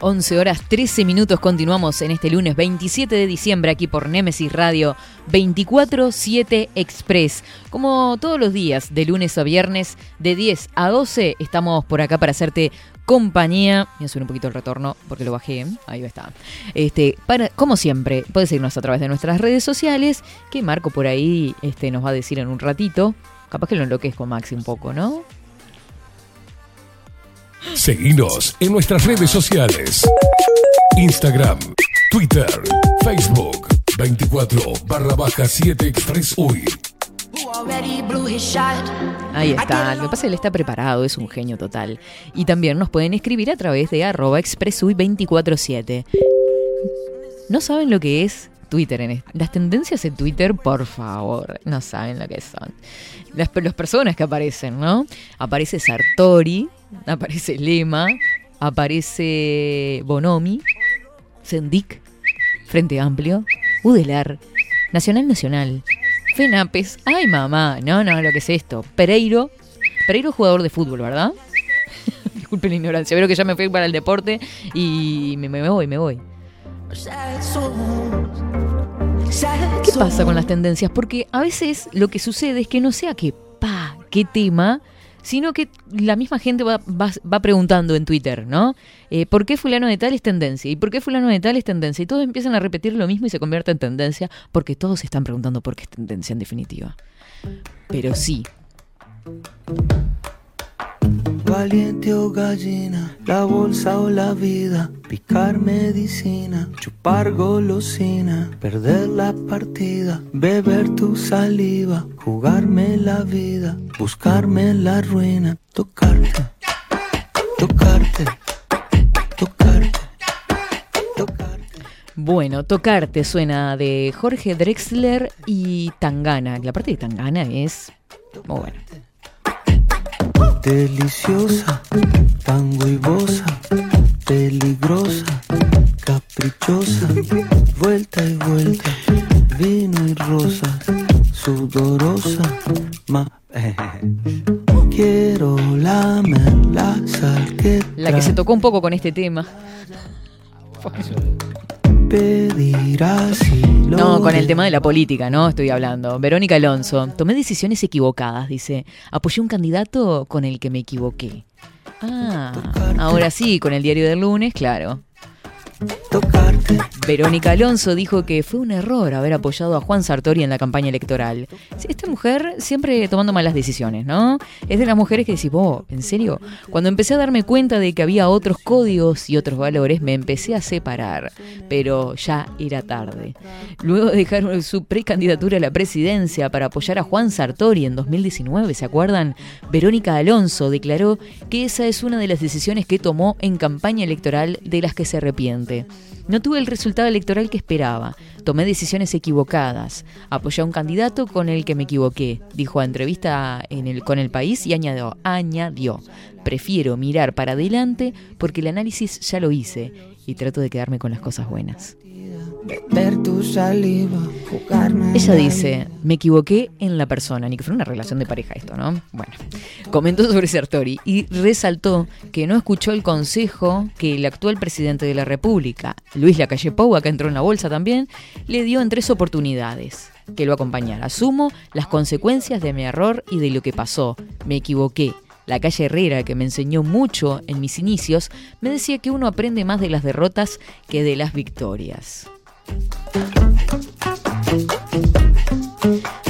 11 horas 13 minutos continuamos en este lunes 27 de diciembre aquí por Nemesis Radio 24-7 Express. Como todos los días, de lunes a viernes, de 10 a 12, estamos por acá para hacerte compañía. Voy a subir un poquito el retorno porque lo bajé. Ahí está. Este, como siempre, puedes seguirnos a través de nuestras redes sociales, que Marco por ahí este, nos va a decir en un ratito. Capaz que lo enloquezco Maxi un poco, ¿no? Seguinos en nuestras redes sociales. Instagram, Twitter, Facebook, 24 barra baja 7 Express UI. Who already blew his shot. Ahí está, lo que pasa es que él está preparado, es un genio total. Y también nos pueden escribir a través de arroba expresui247. ¿No saben lo que es Twitter? En est- Las tendencias en Twitter, por favor, no saben lo que son. Las, las personas que aparecen, ¿no? Aparece Sartori, aparece Lema, aparece Bonomi, Sendik, Frente Amplio, Udelar, Nacional Nacional, Fenapes, ay mamá, no, no, lo que es esto, Pereiro, Pereiro jugador de fútbol, ¿verdad? Disculpen la ignorancia, veo que ya me fui para el deporte y me, me voy, me voy. ¿Qué pasa con las tendencias? Porque a veces lo que sucede es que no sea que, pa, qué tema, sino que la misma gente va, va- va preguntando en Twitter, ¿no? Eh, ¿Por qué fulano de tal es tendencia? ¿Y por qué fulano de tal es tendencia? Y todos empiezan a repetir lo mismo y se convierte en tendencia porque todos se están preguntando por qué es tendencia en definitiva. Pero sí, Valiente o gallina, la bolsa o la vida, picar medicina, chupar golosina, perder la partida, beber tu saliva, jugarme la vida, buscarme la ruina, tocarte, tocarte, tocarte. Bueno, Tocarte suena de Jorge Drexler y Tangana. La parte de Tangana es muy buena. Deliciosa, tango y bosa, peligrosa, caprichosa, vuelta y vuelta, vino y rosa, sudorosa, ma. Quiero lamer la sal que La que se tocó un poco con este tema. No, con el tema de la política, ¿no? Estoy hablando. Verónica Alonso, tomé decisiones equivocadas, dice. Apoyé un candidato con el que me equivoqué. Ah, ahora sí, con el diario del lunes, claro. Verónica Alonso dijo que fue un error haber apoyado a Juan Sartori en la campaña electoral. Esta mujer siempre tomando malas decisiones, ¿no? Es de las mujeres que decís, vos, ¿en serio? Cuando empecé a darme cuenta de que había otros códigos y otros valores, me empecé a separar, pero ya era tarde. Luego de dejar su precandidatura a la presidencia para apoyar a Juan Sartori en 2019, ¿se acuerdan? Verónica Alonso declaró que esa es una de las decisiones que tomó en campaña electoral de las que se arrepiente. No tuve el resultado electoral que esperaba. Tomé decisiones equivocadas. Apoyé a un candidato con el que me equivoqué, dijo a entrevista en con el país y añadió, añadió, prefiero mirar para adelante porque el análisis ya lo hice y trato de quedarme con las cosas buenas. Ver tu saliva, jugarme Ella la dice, me equivoqué en la persona, ni que fuera una relación de pareja esto, ¿no? Bueno, comentó sobre Sartori y resaltó que no escuchó el consejo que el actual presidente de la República, Luis Lacalle Pou, acá entró en la bolsa también, le dio en tres oportunidades que lo acompañara. Asumo las consecuencias de mi error y de lo que pasó. Me equivoqué. La calle Herrera, que me enseñó mucho en mis inicios, me decía que uno aprende más de las derrotas que de las victorias.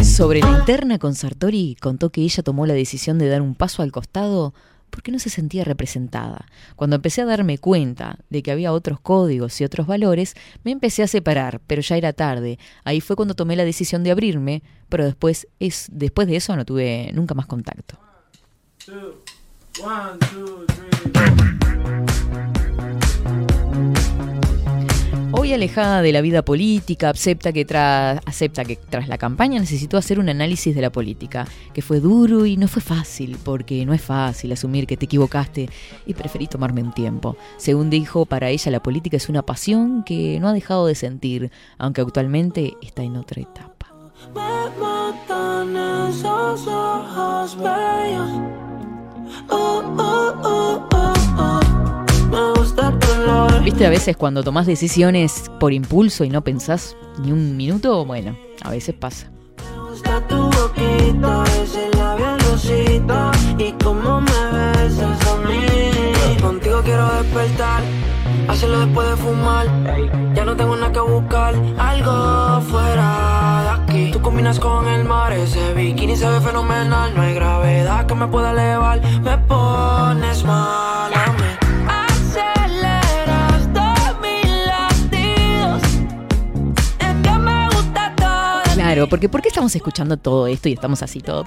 Sobre la interna con Sartori, contó que ella tomó la decisión de dar un paso al costado porque no se sentía representada. Cuando empecé a darme cuenta de que había otros códigos y otros valores, me empecé a separar, pero ya era tarde. Ahí fue cuando tomé la decisión de abrirme, pero después, es, después de eso no tuve nunca más contacto. Hoy alejada de la vida política, acepta que, tras, acepta que tras la campaña necesitó hacer un análisis de la política, que fue duro y no fue fácil, porque no es fácil asumir que te equivocaste y preferí tomarme un tiempo. Según dijo, para ella la política es una pasión que no ha dejado de sentir, aunque actualmente está en otra etapa. ¿Viste a veces cuando tomás decisiones por impulso y no pensás ni un minuto? Bueno, a veces pasa. Me gusta tu boquita, ese labial rosita y cómo me besas a mí. Contigo quiero despertar, hacerlo después de fumar. Ya no tengo nada que buscar, algo fuera de aquí. Tú combinas con el mar, ese bikini se ve fenomenal. No hay gravedad que me pueda elevar, me pones mal a mí. Claro, porque ¿por qué estamos escuchando todo esto y estamos así todo?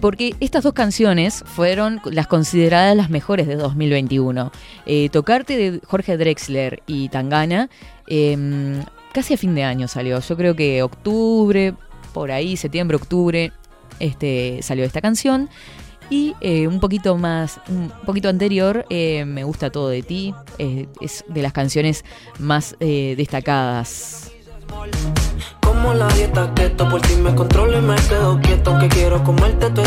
Porque estas dos canciones fueron las consideradas las mejores de 2021. Eh, Tocarte de Jorge Drexler y Tangana, eh, casi a fin de año salió. Yo creo que octubre, por ahí, septiembre, octubre, este, salió esta canción. Y eh, un poquito más, un poquito anterior, eh, Me gusta todo de ti. eh, es de las canciones más destacadas.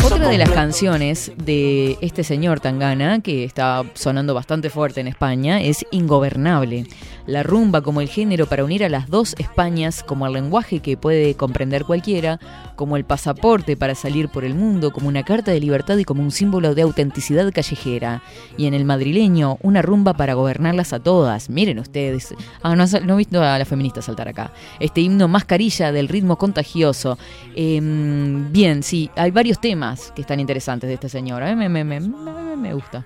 Otra de las canciones de este señor Tangana, que está sonando bastante fuerte en España, es Ingobernable. La rumba como el género para unir a las dos Españas, como el lenguaje que puede comprender cualquiera, como el pasaporte para salir por el mundo, como una carta de libertad y como un símbolo de autenticidad callejera. Y en el madrileño, una rumba para gobernarlas a todas. Miren ustedes. Ah, no, he visto a la feminista saltar acá. Este himno mascarilla del ritmo contagioso. Em, bien, sí, hay varios temas que están interesantes de este señor. A mí me, me, me, me- me gusta.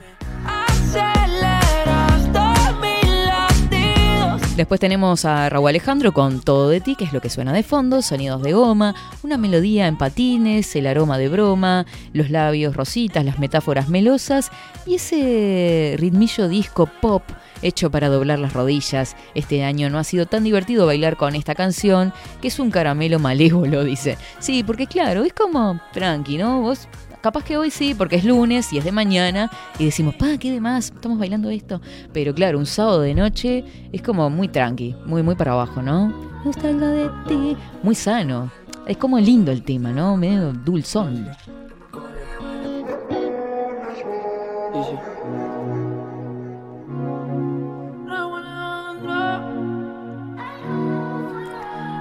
Después tenemos a Raúl Alejandro con Todo de ti, que es lo que suena de fondo, sonidos de goma, una melodía en patines, el aroma de broma, los labios rositas, las metáforas melosas y ese ritmillo disco pop hecho para doblar las rodillas. Este año no ha sido tan divertido bailar con esta canción, que es un caramelo malévolo, dice. Sí, porque claro, es como tranqui, ¿no? Vos Capaz que hoy sí, porque es lunes y es de mañana, y decimos, pa, qué demás, estamos bailando esto. Pero claro, un sábado de noche es como muy tranqui, muy, muy para abajo, ¿no? Gusta algo de ti. Muy sano. Es como lindo el tema, ¿no? Medio dulzón.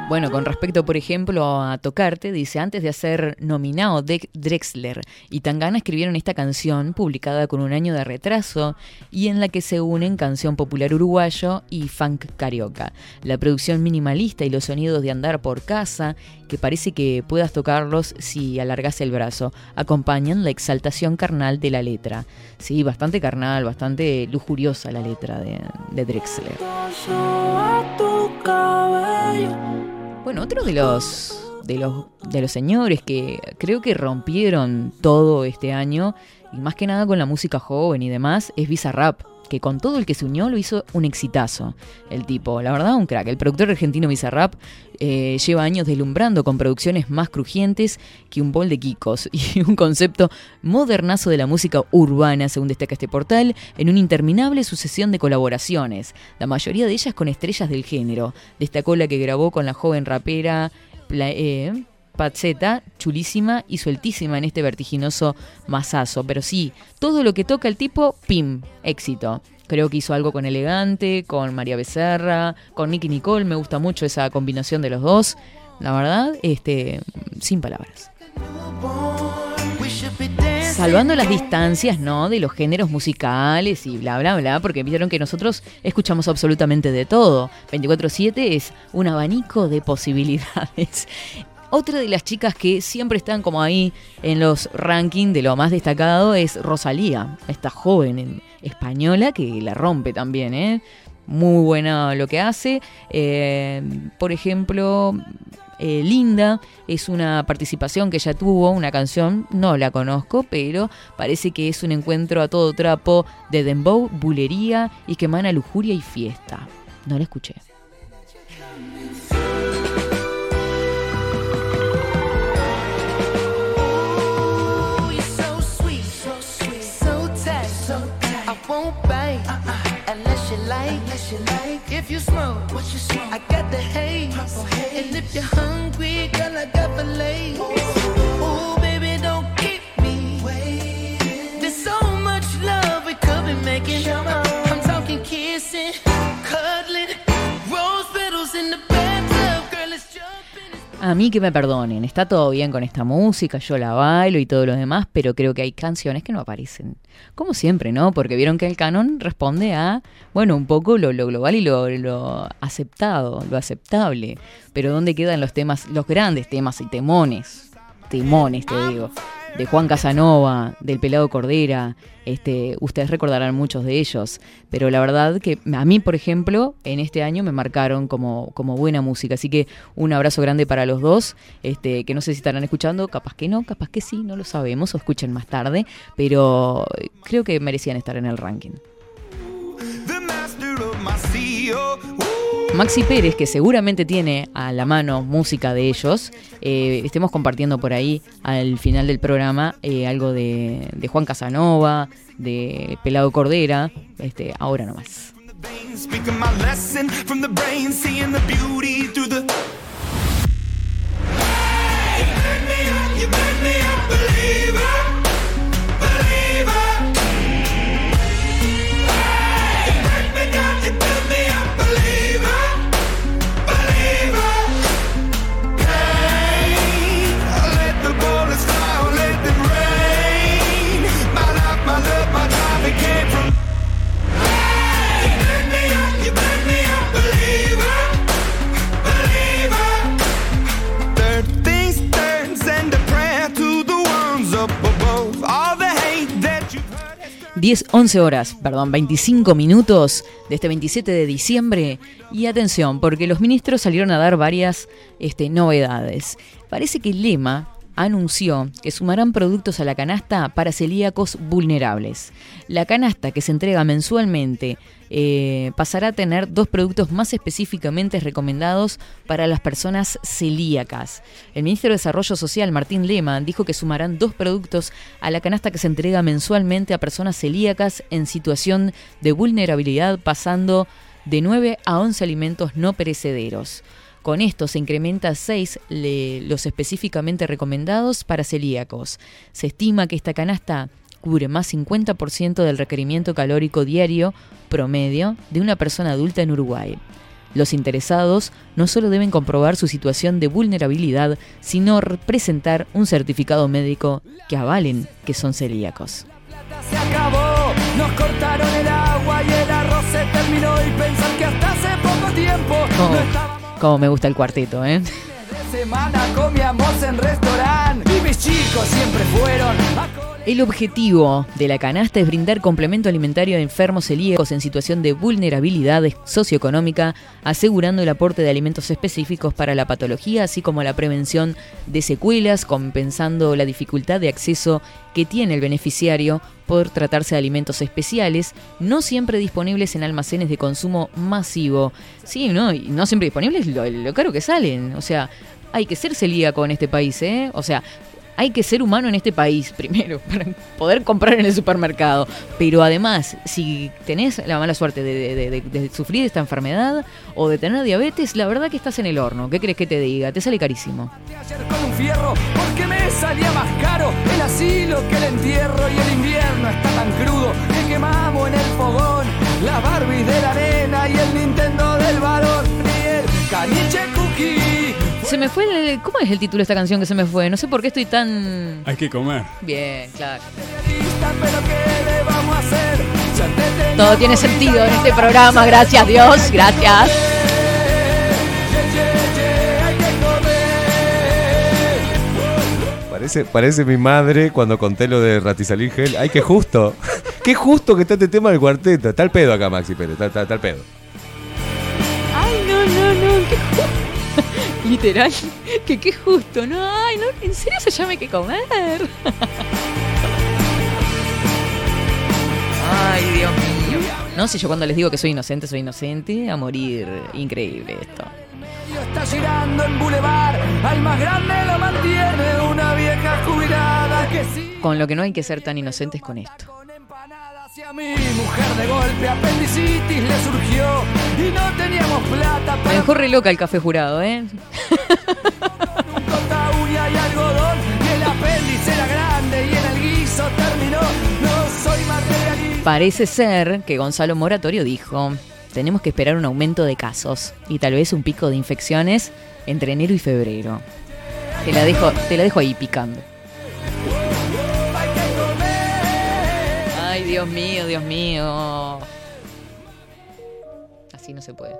Bueno, con respecto, por ejemplo, a Tocarte, dice, antes de ser nominado de Drexler y Tangana escribieron esta canción, publicada con un año de retraso, y en la que se unen canción popular uruguayo y funk carioca. La producción minimalista y los sonidos de andar por casa, que parece que puedas tocarlos si alargas el brazo, acompañan la exaltación carnal de la letra. Sí, bastante carnal, bastante lujuriosa la letra de, de Drexler. Bueno, otro de los, de los de los señores que creo que rompieron todo este año, y más que nada con la música joven y demás, es Bizarrap, que con todo el que se unió lo hizo un exitazo. El tipo, la verdad, un crack. El productor argentino Bizarrap eh, lleva años deslumbrando con producciones más crujientes que un bol de Kikos y un concepto modernazo de la música urbana, según destaca este portal, en una interminable sucesión de colaboraciones, la mayoría de ellas con estrellas del género. Destacó la que grabó con la joven rapera eh, Patzeta, chulísima y sueltísima en este vertiginoso masazo. Pero sí, todo lo que toca el tipo, pim, éxito. Creo que hizo algo con Elegante, con María Becerra, con Nicky Nicole. Me gusta mucho esa combinación de los dos. La verdad, este, sin palabras. Salvando las distancias, ¿no? De los géneros musicales y bla, bla, bla, porque vieron que nosotros escuchamos absolutamente de todo. 24-7 es un abanico de posibilidades. Otra de las chicas que siempre están como ahí en los rankings de lo más destacado es Rosalía, esta joven en- española que la rompe también, ¿eh? Muy buena lo que hace. Eh, por ejemplo, eh, Linda es una participación que ella tuvo, una canción, no la conozco, pero parece que es un encuentro a todo trapo de dembow, bulería y que emana lujuria y fiesta. No la escuché. If you smoke, what you smoke? I got the haze. And if you're hungry, girl, I got fillets. Ooh, A mí que me perdonen, está todo bien con esta música, yo la bailo y todo lo demás, pero creo que hay canciones que no aparecen. Como siempre, ¿no? Porque vieron que el canon responde a, bueno, un poco lo, lo global y lo, lo aceptado, lo aceptable. Pero ¿dónde quedan los temas, los grandes temas y temones? Temones, te digo. De Juan Casanova, del Pelado Cordera, este, ustedes recordarán muchos de ellos, pero la verdad que a mí, por ejemplo, en este año me marcaron como, como buena música, así que un abrazo grande para los dos, este, que no sé si estarán escuchando, capaz que no, capaz que sí, no lo sabemos, o escuchen más tarde, pero creo que merecían estar en el ranking. Maxi Pérez, que seguramente tiene a la mano música de ellos, eh, estemos compartiendo por ahí al final del programa eh, algo de, Juan Casanova, de Pelado Cordera, este, ahora nomás. 10, 11 horas, perdón, 25 minutos de este 27 de diciembre. Y atención, porque los ministros salieron a dar varias este, novedades. Parece que Lema anunció que sumarán productos a la canasta para celíacos vulnerables. La canasta que se entrega mensualmente eh, pasará a tener dos productos más específicamente recomendados para las personas celíacas. El ministro de Desarrollo Social, Martín Lema, dijo que sumarán dos productos a la canasta que se entrega mensualmente a personas celíacas en situación de vulnerabilidad, pasando de 9 a 11 alimentos no perecederos. Con esto se incrementa a 6 los específicamente recomendados para celíacos. Se estima que esta canasta cubre más 50% del requerimiento calórico diario promedio de una persona adulta en Uruguay. Los interesados no solo deben comprobar su situación de vulnerabilidad, sino presentar un certificado médico que avalen que son celíacos. se acabó. Nos cortaron el agua y el arroz se terminó. Y pensar que hasta hace poco tiempo no estaba como me gusta el cuarteto, ¿eh? de semana comíamos en restaurante. Y mis chicos siempre fueron El objetivo de la canasta es brindar complemento alimentario a enfermos celíacos en situación de vulnerabilidad socioeconómica, asegurando el aporte de alimentos específicos para la patología, así como la prevención de secuelas, compensando la dificultad de acceso que tiene el beneficiario por tratarse de alimentos especiales, no siempre disponibles en almacenes de consumo masivo. Sí, ¿no? Y no siempre disponibles, lo, lo caro que salen. O sea, hay que ser celíaco en este país, ¿eh? O sea, hay que ser humano en este país primero para poder comprar en el supermercado. Pero además, si tenés la mala suerte de, de- de- de sufrir esta enfermedad o de tener diabetes, la verdad que estás en el horno. ¿Qué crees que te diga? Te sale carísimo. con un fierro porque me salía más caro el asilo que el entierro y el invierno está tan crudo que quemamos en el fogón la Barbie de la arena y el Nintendo del valor y el caniche cookie. Se me fue el... ¿Cómo es el título de esta canción que se me fue? No sé por qué estoy tan... Hay que comer. Bien, claro. Todo tiene sentido en este programa, gracias Dios, gracias. Parece, parece mi madre cuando conté lo de Ratizalín Gel. Ay, qué justo. qué justo que está este tema del cuarteto. Está el pedo acá, Maxi Pérez. Está, está- está el pedo. Ay, no, no, no, qué ju- Literal, que qué justo, no, ay, no, en serio se llama que comer. Ay, Dios mío. No, si yo cuando les digo que soy inocente, soy inocente, a morir. Increíble esto. Está girando en Boulevard, al más grande lo mantiene una vieja jubilada que sí Con lo que no hay que ser tan inocentes con esto. Hacia mi mujer de golpe apendicitis le surgió y no teníamos plata Me para dejó re loca el café jurado, ¿eh? uña y algodón y el apéndice era grande y en el guiso terminó no soy materialista Parece ser que Gonzalo Moratorio dijo, tenemos que esperar un aumento de casos y tal vez un pico de infecciones entre enero y febrero. Te la dejo, te la dejo ahí picando. Dios mío, Dios mío. Así no se puede.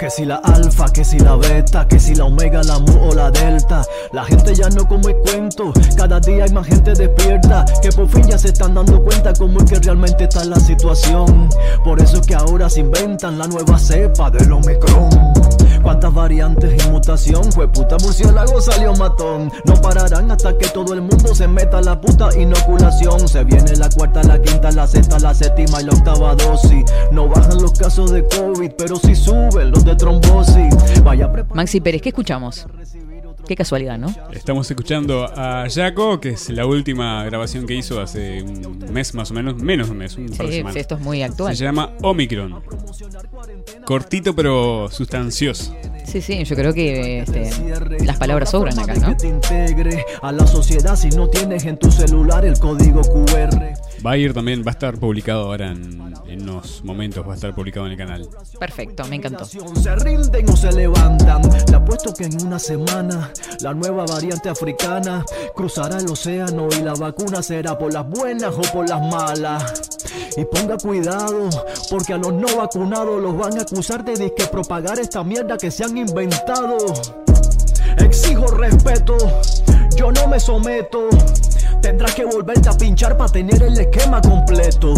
Que si la alfa, que si la beta, que si la omega, la mu o la delta. La gente ya no come cuento, cada día hay más gente despierta. Que por fin ya se están dando cuenta cómo es que realmente está la situación. Por eso es que ahora se inventan la nueva cepa del Omicron. Cuántas variantes y mutación, fue puta murciélago salió matón. No pararán hasta que todo el mundo se meta la puta inoculación. Se viene la cuarta, la quinta, la sexta, la séptima y la octava dosis. No bajan los casos de COVID, pero sí suben los de trombosis. Vaya Maxi Pérez, ¿qué escuchamos? Qué casualidad, ¿no? Estamos escuchando a Jaco, que es la última grabación que hizo hace un mes más o menos, menos de un mes, un par de Sí, semanas. sí, esto es muy actual. Se llama Omicron. Cortito pero sustancioso. Sí, sí, yo creo que este, las palabras sobran acá, ¿no? que te integre a la sociedad si no tienes en tu celular el código QR. Va a ir también, va a estar publicado ahora en, en unos momentos, va a estar publicado en el canal. Perfecto, me encantó. Se rinden o se levantan. Le apuesto que en una semana la nueva variante africana cruzará el océano y la vacuna será por las buenas o por las malas. Y ponga cuidado, porque a los no vacunados los van a acusar de disque propagar esta mierda que se han inventado. Exijo respeto, yo no me someto. Tendrás que volverte a pinchar para tener el esquema completo.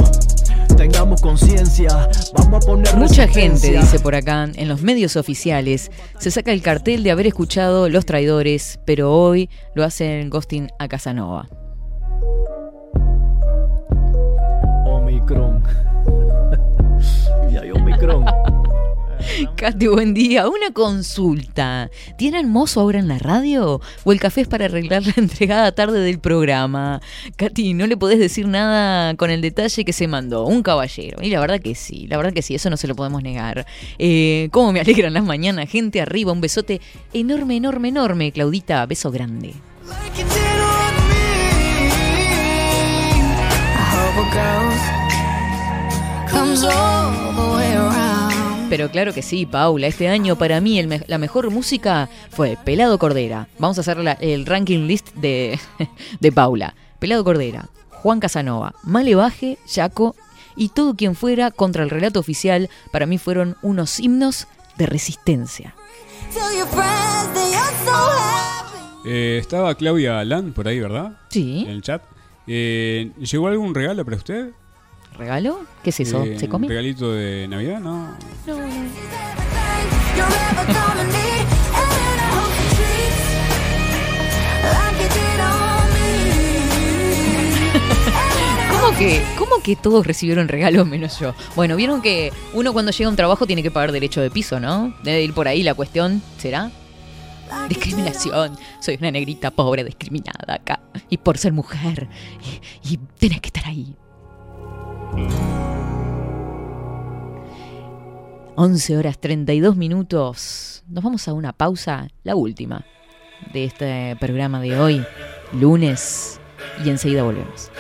Tengamos conciencia, vamos a poner Mucha gente, dice por acá, en los medios oficiales, se saca el cartel de haber escuchado Los Traidores, pero hoy lo hacen ghosting a Casanova. Omicron. y hay Omicron. Katy, buen día. Una consulta. ¿Tienen mozo ahora en la radio? ¿O el café es para arreglar la entregada tarde del programa? Katy, no le podés decir nada con el detalle que se mandó. Un caballero. Y la verdad que sí, la verdad que sí, eso no se lo podemos negar. Eh, ¿Cómo me alegran las mañanas? Gente arriba, un besote enorme, enorme, enorme. Claudita, beso grande. Comes all the way around. Pero claro que sí, Paula. Este año para mí el me- la mejor música fue Pelado Cordera. Vamos a hacer la- el ranking list de, de Paula. Pelado Cordera, Juan Casanova, Malevaje, Yaco y todo quien fuera contra el relato oficial. Para mí fueron unos himnos de resistencia. Eh, estaba Claudia Alán por ahí, ¿verdad? Sí. En el chat. Eh, ¿Llegó algún regalo para usted? ¿Regalo? ¿Qué es eso? Eh, ¿Se come? ¿Un regalito de Navidad? No. Me. ¿Cómo que, ¿Cómo que todos recibieron regalos menos yo? Bueno, vieron que uno cuando llega a un trabajo tiene que pagar derecho de piso, ¿no? Debe ir por ahí la cuestión, ¿será? Discriminación. Soy una negrita pobre discriminada acá. Y por ser mujer. Y, y tenés que estar ahí. 11 horas 32 minutos. Nos vamos a una pausa, la última de este programa de hoy, lunes. Y enseguida volvemos.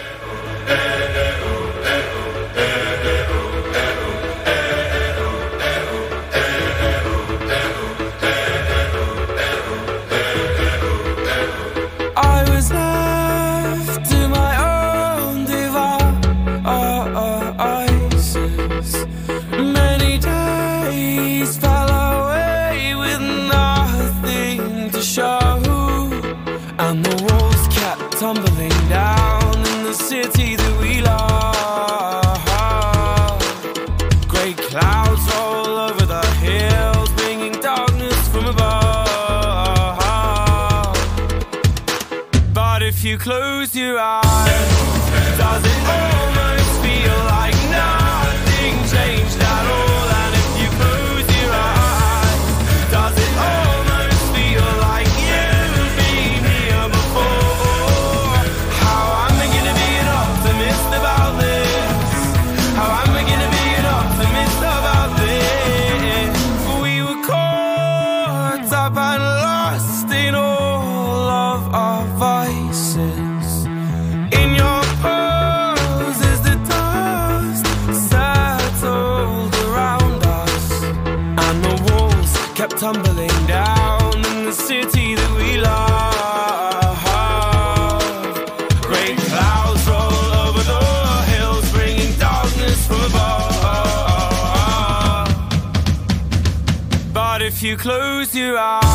Close your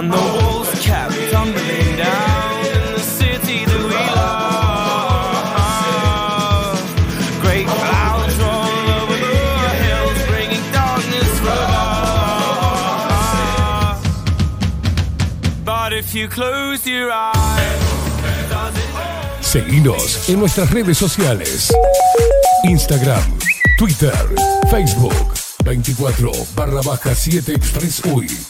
The walls down in the city that we love. Great roll over the hills. But if you close your eyes, Seguinos en nuestras redes sociales. Instagram, Twitter, Facebook, 24 barra baja 7 Express UI.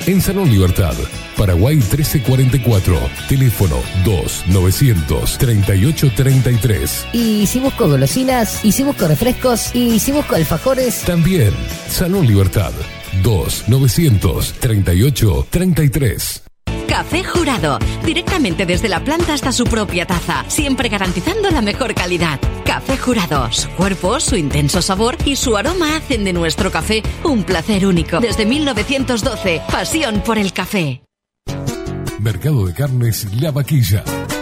en Salón Libertad. Paraguay 1344. Teléfono 2 900 3833. Y si busco golosinas. Y si busco refrescos. Y si busco alfajores. También Salón Libertad. 2 900 38 33. Café Jurado, directamente desde la planta hasta su propia taza, siempre garantizando la mejor calidad. Café Jurado, su cuerpo, su intenso sabor y su aroma hacen de nuestro café un placer único. Desde 1912, pasión por el café. Mercado de Carnes La Vaquilla.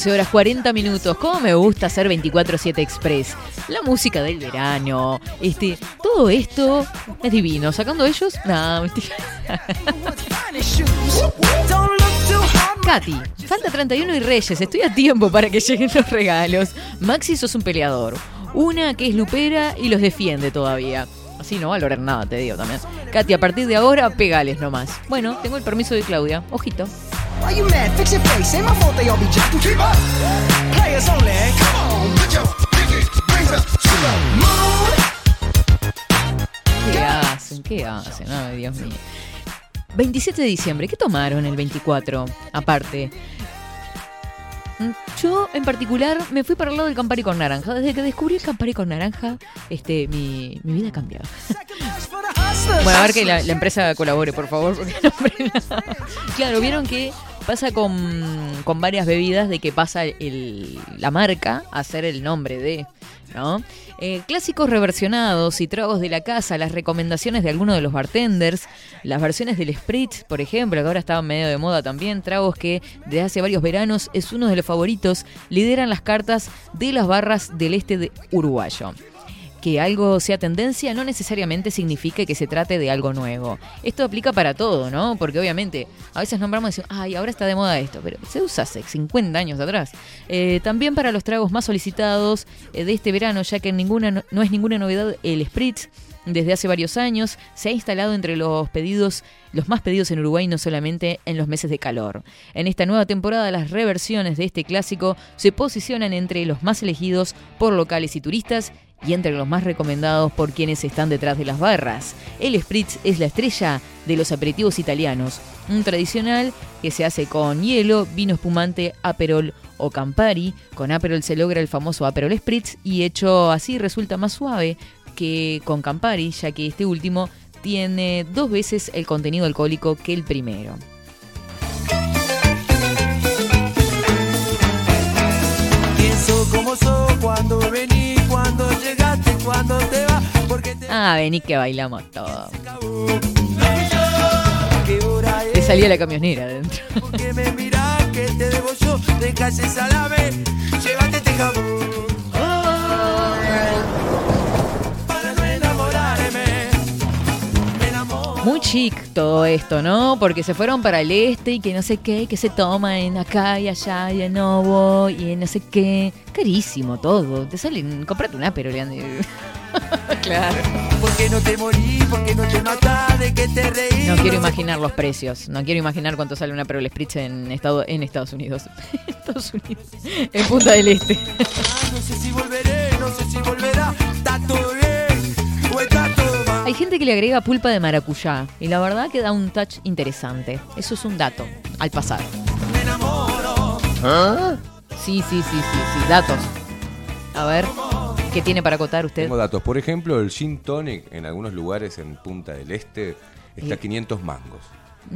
11 horas 40 minutos. ¿Cómo me gusta hacer 24-7 Express? La música del verano. Este, todo esto es divino. Sacando ellos, no, mentira. Katy, falta 31 y Reyes. Estoy a tiempo para que lleguen los regalos. Maxi, sos un peleador. Una que es lupera y los defiende todavía. Así no valorar nada, te digo también. Katy, a partir de ahora, pegales nomás. Bueno, tengo el permiso de Claudia. Ojito. ¿Qué hacen? ¿Qué hacen? Ay, Dios mío. 27 de diciembre, ¿qué tomaron el 24? Aparte. Yo, en particular, me fui para el lado del Campari con naranja. Desde que descubrí el Campari con naranja, este, mi, mi vida ha cambiado. bueno, a ver que la, empresa colabore, por favor. Porque no. Claro, vieron que pasa con, con varias bebidas de que pasa la marca a ser el nombre de, ¿no? Eh, clásicos reversionados y tragos de la casa, las recomendaciones de algunos de los bartenders, las versiones del Spritz, por ejemplo, que ahora estaban medio de moda también, tragos que desde hace varios veranos es uno de los favoritos, lideran las cartas de las barras del este de uruguayo. Que algo sea tendencia no necesariamente significa que se trate de algo nuevo. Esto aplica para todo, ¿no? Porque obviamente a veces nombramos y decimos, ay, ahora está de moda esto, pero se usa hace 50 años atrás. Eh, también para los tragos más solicitados eh, de este verano, ya que ninguna, no, no es ninguna novedad el Spritz. Desde hace varios años se ha instalado entre los pedidos, los más pedidos en Uruguay, no solamente en los meses de calor. En esta nueva temporada, las reversiones de este clásico se posicionan entre los más elegidos por locales y turistas y entre los más recomendados por quienes están detrás de las barras. El Spritz es la estrella de los aperitivos italianos, un tradicional que se hace con hielo, vino espumante, aperol o campari. Con aperol se logra el famoso aperol Spritz y hecho así resulta más suave que con campari, ya que este último tiene dos veces el contenido alcohólico que el primero. Porque Ah, vení que bailamos todo. Te salía la camionera adentro. que me mirás, que te debo yo, de calle salame, llévate este jabón. Muy chic todo esto, ¿no? Porque se fueron para el este y que no sé qué, que se toma en acá y allá y en Novo y en no sé qué. Carísimo todo. Te salen, comprate un pero claro. ¿Por qué no te morí? ¿Por qué no te matás? ¿De qué te reí? No quiero imaginar los precios. No quiero imaginar cuánto sale una Perol Spritz en, estado, en Estados Unidos. Estados Unidos. En Punta del Este. No sé si volveré, no sé si volverá. Está todo Hay gente que le agrega pulpa de maracuyá y la verdad que da un touch interesante. Eso es un dato al pasar. ¿Ah? Sí, sí, sí, sí, sí, datos. A ver, ¿qué tiene para acotar usted? Tengo datos. Por ejemplo, el gin tonic en algunos lugares en Punta del Este está a 500 mangos.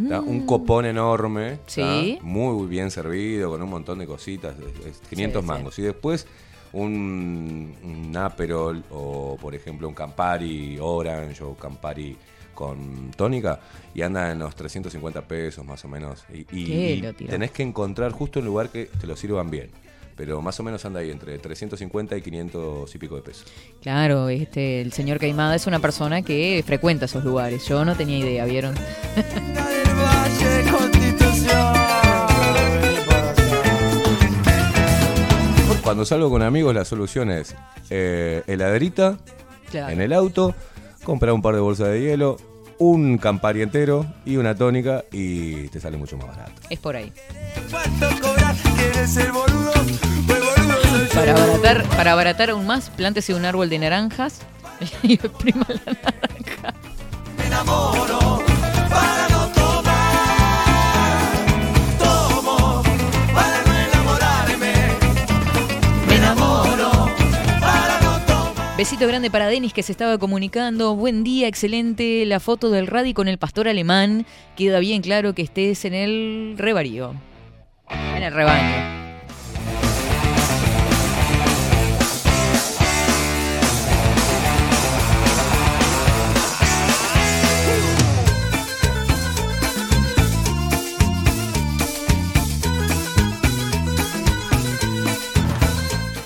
¿tá? Mm. Un copón enorme. Sí. Muy bien servido, con un montón de cositas. es- es 500 Sí, sí. mangos. Y después un, un Aperol o, por ejemplo, un Campari Orange o Campari con tónica y anda en los 350 pesos más o menos. Y, y- tenés que encontrar justo un lugar que te lo sirvan bien. Pero más o menos anda ahí entre 350 y 500 y pico de pesos. Claro, este, el señor Caimada es una persona que frecuenta esos lugares. Yo no tenía idea, ¿vieron? Cuando salgo con amigos, la solución es eh, heladerita Claro. en el auto, comprar un par de bolsas de hielo, un campari entero y una tónica y te sale mucho más barato. Es por ahí. Pues. Para abaratar, para abaratar aún más, plántese un árbol de naranjas y exprima la naranja. Me enamoro Besito grande para Denis que se estaba comunicando. Buen día, excelente. La foto del Radi con el pastor alemán. Queda bien claro que estés en el rebarío. En el rebaño.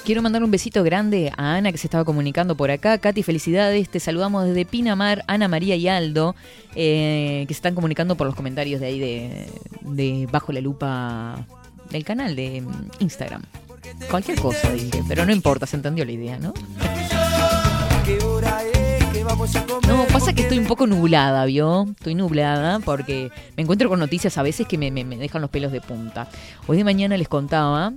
Quiero mandar un besito grande a Ana que se estaba comunicando por acá. Katy, felicidades. Te saludamos desde Pinamar, Ana María y Aldo, eh, que se están comunicando por los comentarios de ahí de, de Bajo la Lupa del canal de mm, Instagram. Cualquier cosa, dije, pero no importa, se entendió la idea, ¿no? No, pasa que estoy un poco nublada, ¿vio? Estoy nublada porque me encuentro con noticias a veces que me dejan los pelos de punta. Hoy de mañana les contaba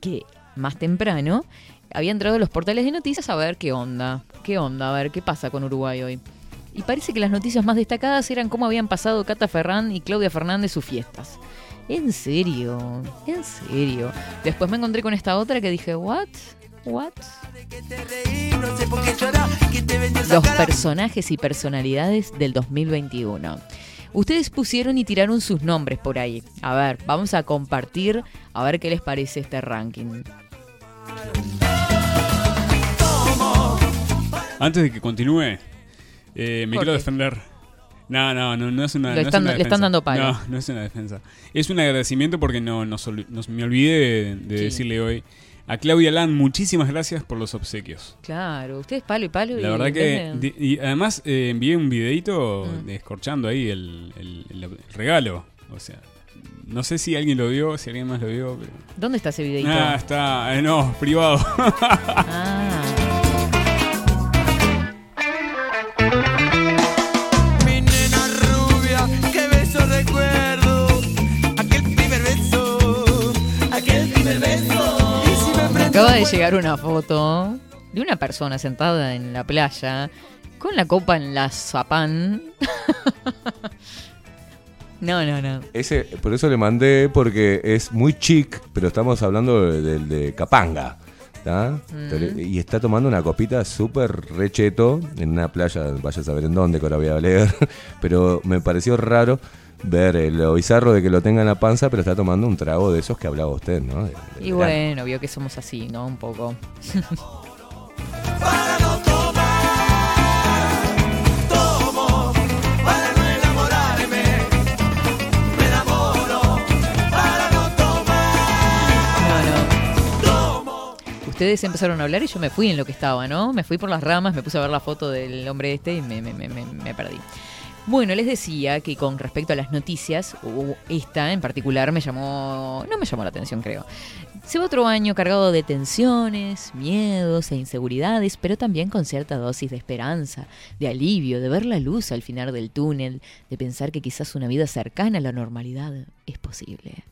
que más temprano había entrado a los portales de noticias a ver qué onda, qué onda, a ver qué pasa con Uruguay hoy. Y parece que las noticias más destacadas eran cómo habían pasado Cata Ferrán y Claudia Fernández sus fiestas. En serio, en serio. Después me encontré con esta otra que dije, ¿what? ¿What? No sé por qué llorar. ¿Quién te vendió esa los personajes y personalidades del 2021. Ustedes pusieron y tiraron sus nombres por ahí. A ver, vamos a compartir a ver qué les parece este ranking. Antes de que continúe, eh, me ¿Por quiero defender. No, no, no, no es una. Lo no es están- una le están dando palo. No, no es una defensa. Es un agradecimiento porque no, nos olvi- nos- me olvidé de, de Sí. decirle hoy a Claudia Land muchísimas gracias por los obsequios. Claro, ustedes palo y palo. y La verdad en que. de- Y además eh, envié un videito Mm. descorchando ahí el- el regalo. O sea, no sé si alguien lo vio, si alguien más lo vio. Pero... ¿Dónde está ese videito? Ah, está. eh, no, privado. Ah. Mi nena rubia, qué beso recuerdo. Aquel primer beso, aquel primer beso. Y si me Me acaba de llegar una foto de una persona sentada en la playa con la copa en la zapán. no, no, no. Ese, por eso le mandé, porque es muy chic, pero estamos hablando del de, Capanga. ¿tá? Mm. Y está tomando una copita súper recheto en una playa, vaya a saber en dónde, que ahora voy a leer. Pero me pareció raro ver eh, lo bizarro de que lo tenga en la panza, pero está tomando un trago de esos que hablaba usted, ¿no? De- Y verano. bueno, vio que somos así, ¿no? Un poco. Ustedes empezaron a hablar y yo me fui en lo que estaba, ¿no? Me fui por las ramas, me puse a ver la foto del hombre este y me, me- me- perdí. Bueno, les decía que con respecto a las noticias, esta en particular me llamó, no me llamó la atención creo. Se va otro año cargado de tensiones, miedos e inseguridades, pero también con cierta dosis de esperanza, de alivio, de ver la luz al final del túnel, de pensar que quizás una vida cercana a la normalidad es posible.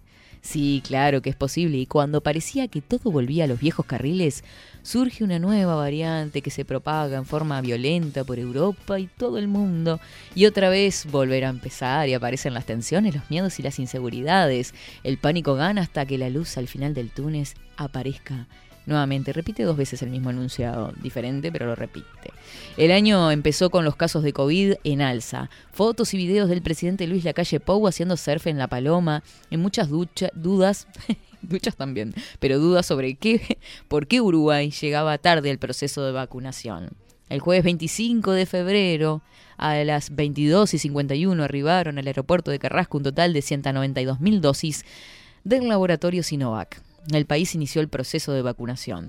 Sí, claro que es posible. Y cuando parecía que todo volvía a los viejos carriles, surge una nueva variante que se propaga en forma violenta por Europa y todo el mundo. Y otra vez volverá a empezar y aparecen las tensiones, los miedos y las inseguridades. El pánico gana hasta que la luz al final del túnel aparezca Nuevamente, repite dos veces el mismo enunciado, diferente, pero lo repite. El año empezó con los casos de COVID en alza. Fotos y videos del presidente Luis Lacalle Pou haciendo surf en La Paloma, en muchas dudas, duchas también, pero dudas sobre qué, por qué Uruguay llegaba tarde al proceso de vacunación. El jueves 25 de febrero, a las 22 y 51, arribaron al aeropuerto de Carrasco un total de 192.000 dosis del laboratorio Sinovac. El país inició el proceso de vacunación.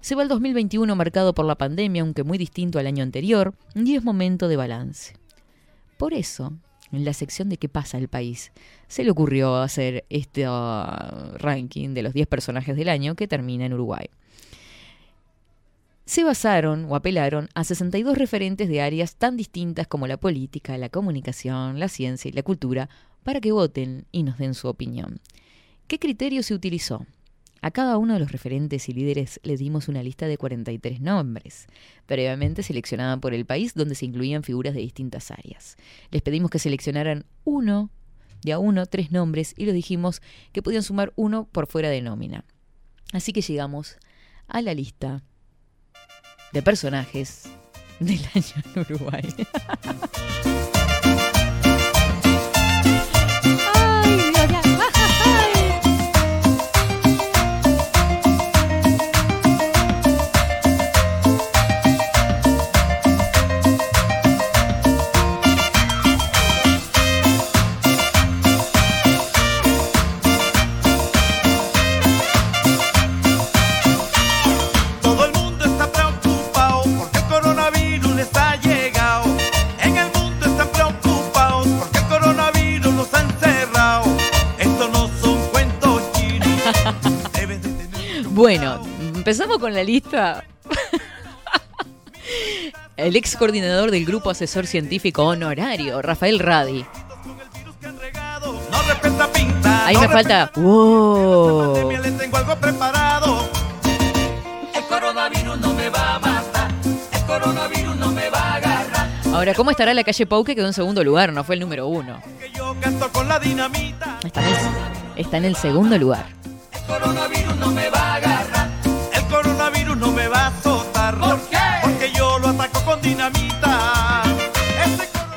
Se va el 2021 marcado por la pandemia, aunque muy distinto al año anterior, y es momento de balance. Por eso, en la sección de qué pasa el país, se le ocurrió hacer este uh, ranking de los 10 personajes del año que termina en Uruguay. Se basaron o apelaron a 62 referentes de áreas tan distintas como la política, la comunicación, la ciencia y la cultura para que voten y nos den su opinión. ¿Qué criterio se utilizó? A cada uno de los referentes y líderes le dimos una lista de 43 nombres, previamente seleccionada por el país donde se incluían figuras de distintas áreas. Les pedimos que seleccionaran uno, de a uno, tres nombres y les dijimos que podían sumar uno por fuera de nómina. Así que llegamos a la lista de personajes del año en Uruguay. Bueno, empezamos con la lista. El ex coordinador del Grupo Asesor Científico Honorario, Rafael Radi. Ahí me falta. ¡Wow! respeta- Les tengo algo preparado. El coronavirus no me va a matar. El coronavirus no me va a agarrar. Ahora, ¿cómo estará la calle Pau que quedó en segundo lugar? No fue el número uno. Está en el, está en el segundo lugar. El coronavirus no me va a agarrar. El coronavirus no me va a azotar. ¿Por qué? Porque yo lo ataco con dinamita.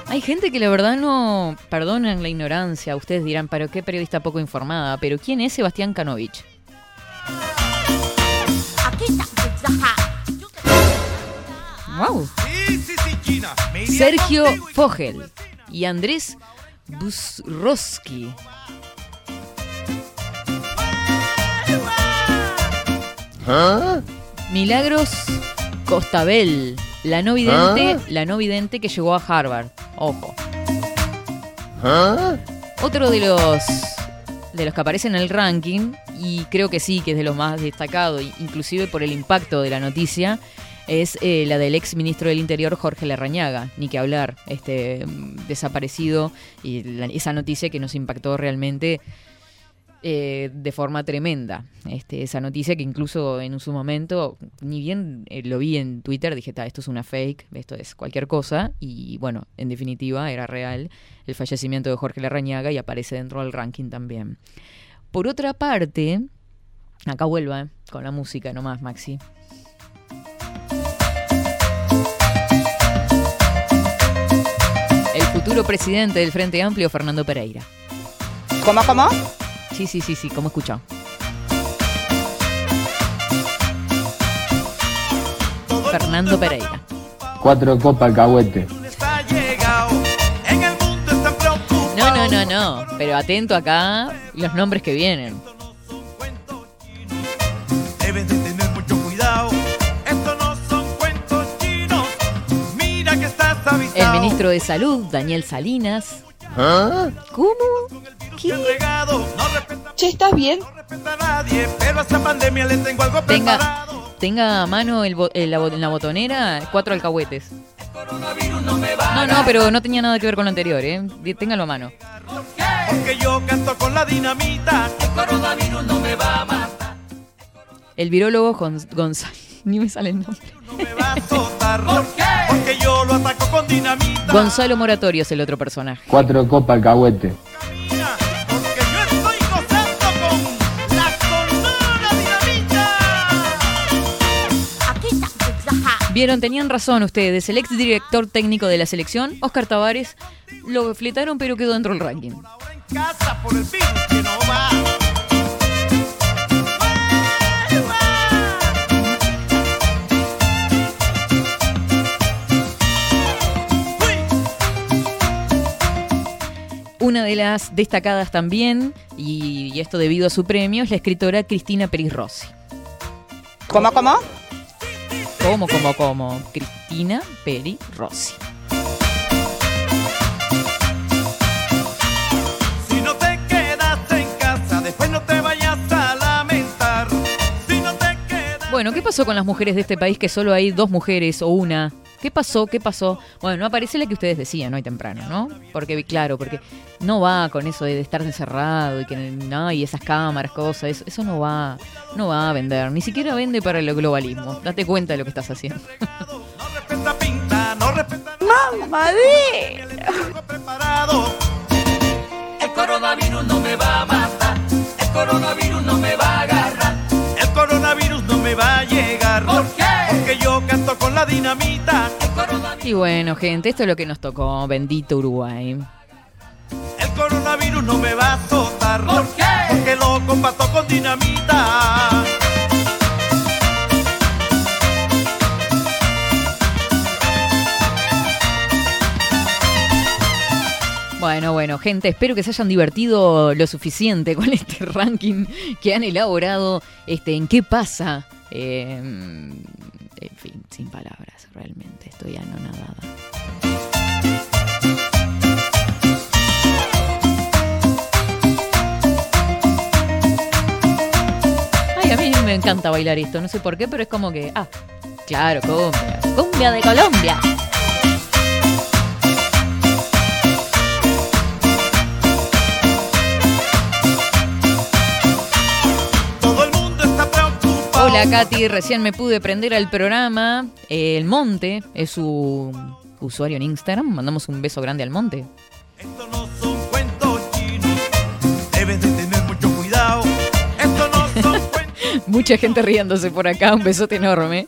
Hay gente que la verdad no perdonan la ignorancia. Ustedes dirán, pero qué periodista poco informada. Pero ¿quién es Sebastián Kanovich? ¡Wow! Sergio Fogel y Andrés Busroski. Milagros Costabel, la no vidente, la no vidente que llegó a Harvard. Ojo. Otro de los de los que aparecen en el ranking y creo que sí que es de los más destacados, inclusive por el impacto de la noticia, es eh, la del ex ministro del Interior Jorge Larrañaga, ni que hablar, este mm, desaparecido y la- esa noticia que nos impactó realmente eh, de forma tremenda. Este, esa noticia que incluso en su momento, ni bien eh, lo vi en Twitter, dije, "Ta, esto es una fake, esto es cualquier cosa, y bueno, en definitiva era real el fallecimiento de Jorge Larrañaga y aparece dentro del ranking también. Por otra parte, acá vuelva eh, con la música nomás, Maxi. El futuro presidente del Frente Amplio, Fernando Pereira. ¿Cómo, cómo? Sí, sí, sí, sí, como escuchó. Fernando Pereira. Cuatro copas alcahuete. El. No, no, no, no. Pero atento acá los nombres que vienen. Deben de tener mucho cuidado. Esto no son cuentos chinos. Mira que estás El avisado. ministro de Salud, Daniel Salinas. ¿Cómo? Che, ¿estás bien? Tenga, tenga a mano el en, la, en la botonera cuatro alcahuetes. No, no, pero no tenía nada que ver con lo anterior, ¿eh? Téngalo a mano. Porque yo canto con la dinamita. El coronavirus no me va a matar. El virólogo Gon- Gonzalo. Ni me sale el nombre. ¿Por qué? Porque yo lo ataco con dinamita. Gonzalo Moratorio es el otro personaje. Cuatro copas alcahuete. Vieron, tenían razón ustedes. El ex director técnico de la selección, Oscar Tavares, lo fletaron pero quedó dentro del ranking. Una de las destacadas también, y esto debido a su premio, es la escritora Cristina Peris Rossi. ¿Cómo, cómo? ¿Cómo, cómo, cómo? Cristina Peri Rossi. Si no te quedas en casa, después no te vayas a lamentar. Si no te quedas. Bueno, ¿qué pasó con las mujeres de este país que solo hay dos mujeres o una? ¿Qué pasó? ¿Qué pasó? Bueno, no aparece la que ustedes decían hoy temprano, ¿no? Porque, claro, porque no va con eso de estar encerrado y que no, y esas cámaras, cosas, eso, eso no va, no va a vender. Ni siquiera vende para el globalismo. Date cuenta de lo que estás haciendo. preparado. El coronavirus no me va a matar. El coronavirus no me va a agarrar. El coronavirus no me va a llegar. Porque con la dinamita. Y bueno, gente, esto es lo que nos tocó. Bendito Uruguay. El coronavirus no me va a azotar. ¿Por qué? Porque lo combato con dinamita. Bueno, bueno, gente, espero que se hayan divertido lo suficiente con este ranking que han elaborado. Este, ¿En qué pasa? Eh, en fin, sin palabras, realmente estoy anonadada. Ay, a mí me encanta bailar esto, no sé por qué, pero es como que, ah, claro, cumbia, cumbia de Colombia. Hola Katy, recién me pude prender al programa. El Monte es su usuario en Instagram. Mandamos un beso grande al Monte. Debes de tener mucho cuidado. Esto no son Mucha gente riéndose por acá, un besote enorme.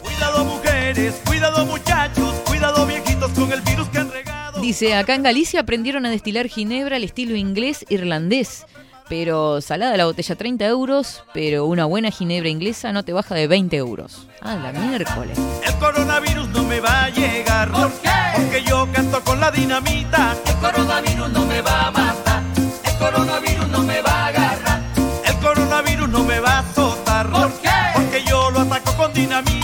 Cuidado mujeres, cuidado muchachos, cuidado viejitos con el virus que han regado. Dice, acá en Galicia aprendieron a destilar ginebra al estilo inglés irlandés. Pero salada la botella 30 euros, pero una buena ginebra inglesa no te baja de 20 euros. Ah, la miércoles. El coronavirus no me va a llegar. ¿Por qué? Porque yo canto con la dinamita. El coronavirus no me va a matar. El coronavirus no me va a agarrar. El coronavirus no me va a azotar. ¿Por qué? Porque yo lo ataco con dinamita.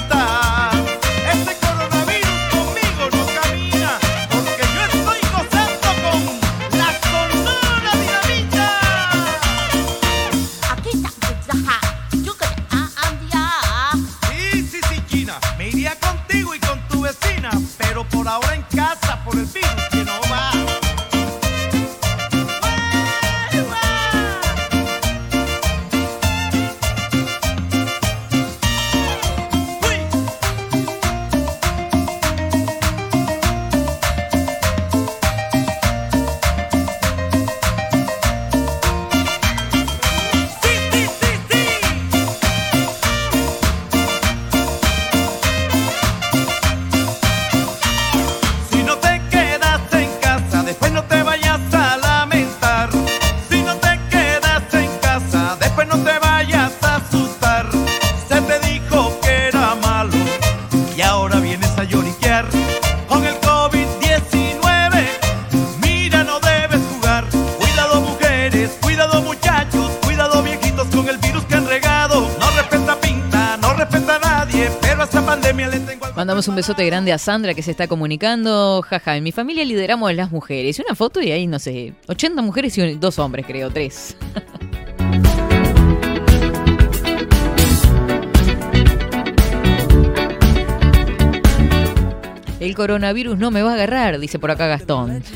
Mandamos un besote grande a Sandra que se está comunicando. Jaja, en mi familia lideramos a las mujeres. Una foto y ahí, no sé, 80 mujeres y dos hombres, creo, tres. El coronavirus no me va a agarrar, dice por acá Gastón.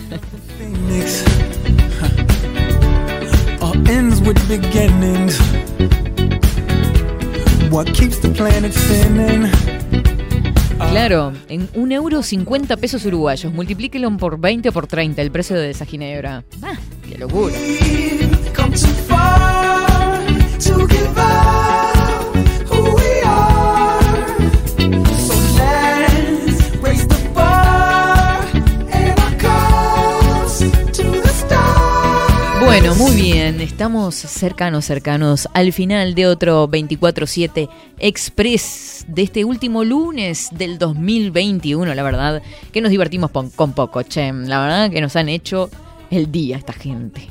Claro, en un euro 50 pesos uruguayos. Multiplíquelo por 20 o por 30 el precio de esa ginebra. Ah, qué locura. Bueno, muy bien, estamos cercanos, cercanos al final de otro 24-7 Express de este último lunes del 2021. La verdad que nos divertimos con poco, che. La verdad que nos han hecho el día esta gente.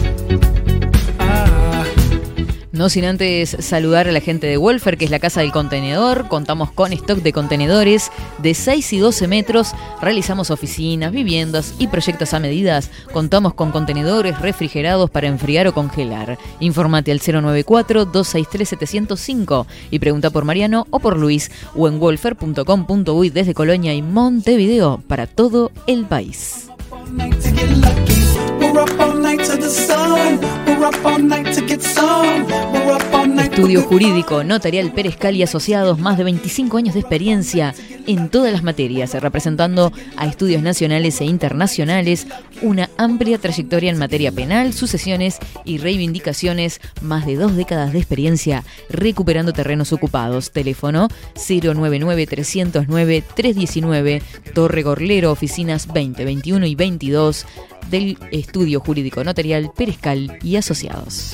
No sin antes saludar a la gente de Wolfer, que es la casa del contenedor. Contamos con stock de contenedores de 6 y 12 metros. Realizamos oficinas, viviendas y proyectos a medidas. Contamos con contenedores refrigerados para enfriar o congelar. Informate al 094-263-705 y pregunta por Mariano o por Luis o en wolfer.com.uy desde Colonia y Montevideo para todo el país. We're up all night to the sun. We're up all night to get some. We're up all night. Estudio Jurídico Notarial Pérez Cal y Asociados, más de 25 años de experiencia en todas las materias, representando a estudios nacionales e internacionales, una amplia trayectoria en materia penal, sucesiones y reivindicaciones, más de dos décadas de experiencia recuperando terrenos ocupados. Teléfono 099-309-319, Torre Gorlero, oficinas 20, 21 y 22 del Estudio Jurídico Notarial Pérez Cal y Asociados.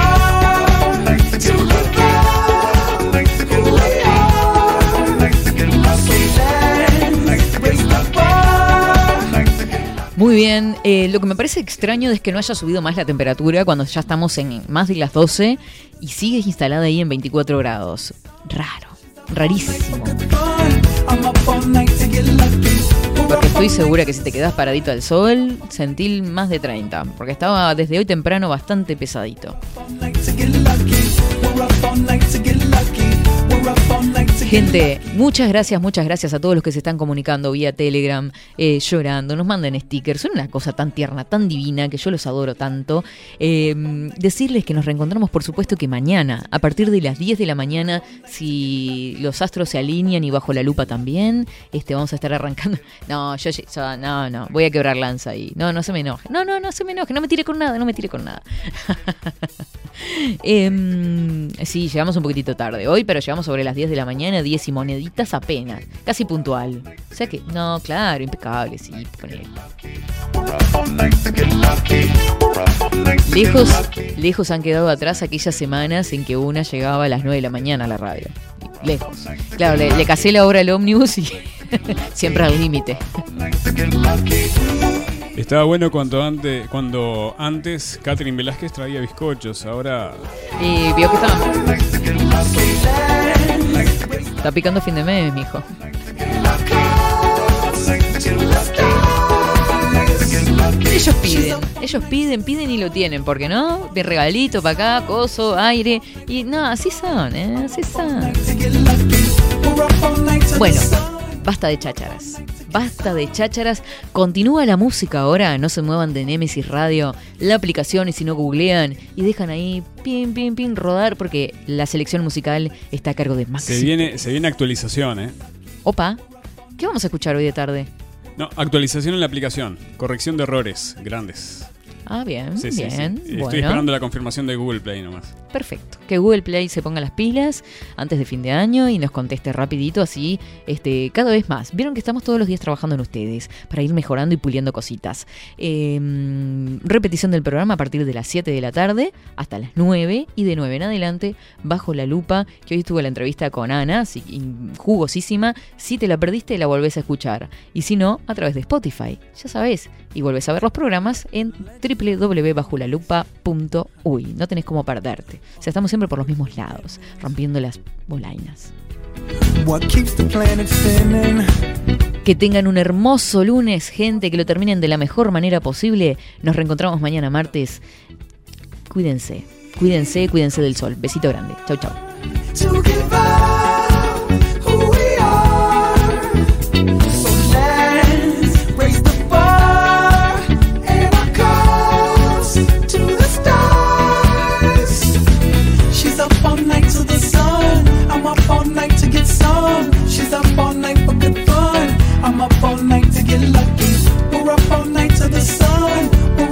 Muy bien, eh, lo que me parece extraño es que no haya subido más la temperatura cuando ya estamos en más de las 12 y sigue instalada ahí en 24 grados. Raro, rarísimo. Porque estoy segura que si te quedas paradito al sol, sentí más de 30, porque estaba desde hoy temprano bastante pesadito. Gente, muchas gracias, muchas gracias a todos los que se están comunicando vía Telegram, eh, llorando, nos mandan stickers, son una cosa tan tierna, tan divina, que yo los adoro tanto. Eh, decirles que nos reencontramos, por supuesto, que mañana, a partir de las 10 de la mañana, si los astros se alinean y bajo la lupa también, este, vamos a estar arrancando. No, yo, yo- no, no, voy a quebrar lanza ahí. No, no se me enoje. No, no, no se me enoje, no me tire con nada, no me tire con nada. Em, sí, llegamos un poquitito tarde hoy, pero llegamos sobre las 10 de la mañana, 10 y moneditas apenas, casi puntual. O sea que, no, claro, impecable, sí, ponele. Lejos, lejos han quedado atrás aquellas semanas en que una llegaba a las 9 de la mañana a la radio. Lejos. Claro, le, le casé la obra al ómnibus y siempre al límite. Estaba bueno cuando antes, cuando antes Catherine Velázquez traía bizcochos, ahora Y vio que estaba. Está picando fin de mes, mijo. Ellos piden, ellos piden, piden y lo tienen, porque no, de regalito para acá, coso, aire, y no, así son, ¿eh? así son. Bueno, basta de chácharas, basta de chácharas, continúa la música ahora, no se muevan de Nemesis Radio, la aplicación y si no googlean y dejan ahí pin, pin, pin rodar, porque la selección musical está a cargo de Maxi. se viene, se viene actualización, ¿eh? Opa, ¿qué vamos a escuchar hoy de tarde? No, actualización en la aplicación, corrección de errores grandes. Ah, bien, Sí, sí, sí. bien, Estoy bueno. esperando la confirmación de Google Play nomás. Perfecto. Que Google Play se ponga las pilas antes de fin de año y nos conteste rapidito, así este, cada vez más. Vieron que estamos todos los días trabajando en ustedes para ir mejorando y puliendo cositas. Eh, repetición del programa a partir de las 7 de la tarde hasta las 9 y de 9 en adelante bajo la lupa, que hoy estuvo la entrevista con Ana, jugosísima. Si te la perdiste, la volvés a escuchar. Y si no, a través de Spotify, ya sabés. Y volvés a ver los programas en www.bajolalupa.uy. No tenés cómo perderte. O sea, estamos siempre por los mismos lados, rompiendo las bolainas. Que tengan un hermoso lunes, gente, que lo terminen de la mejor manera posible. Nos reencontramos mañana martes. Cuídense, cuídense, cuídense del sol. Besito grande. Chau, chau.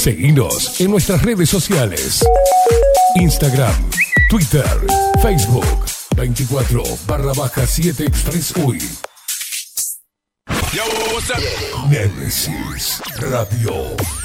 Seguinos en nuestras redes sociales. Instagram, Twitter, Facebook, 24 barra baja 7 Express UI. Nemesis Radio.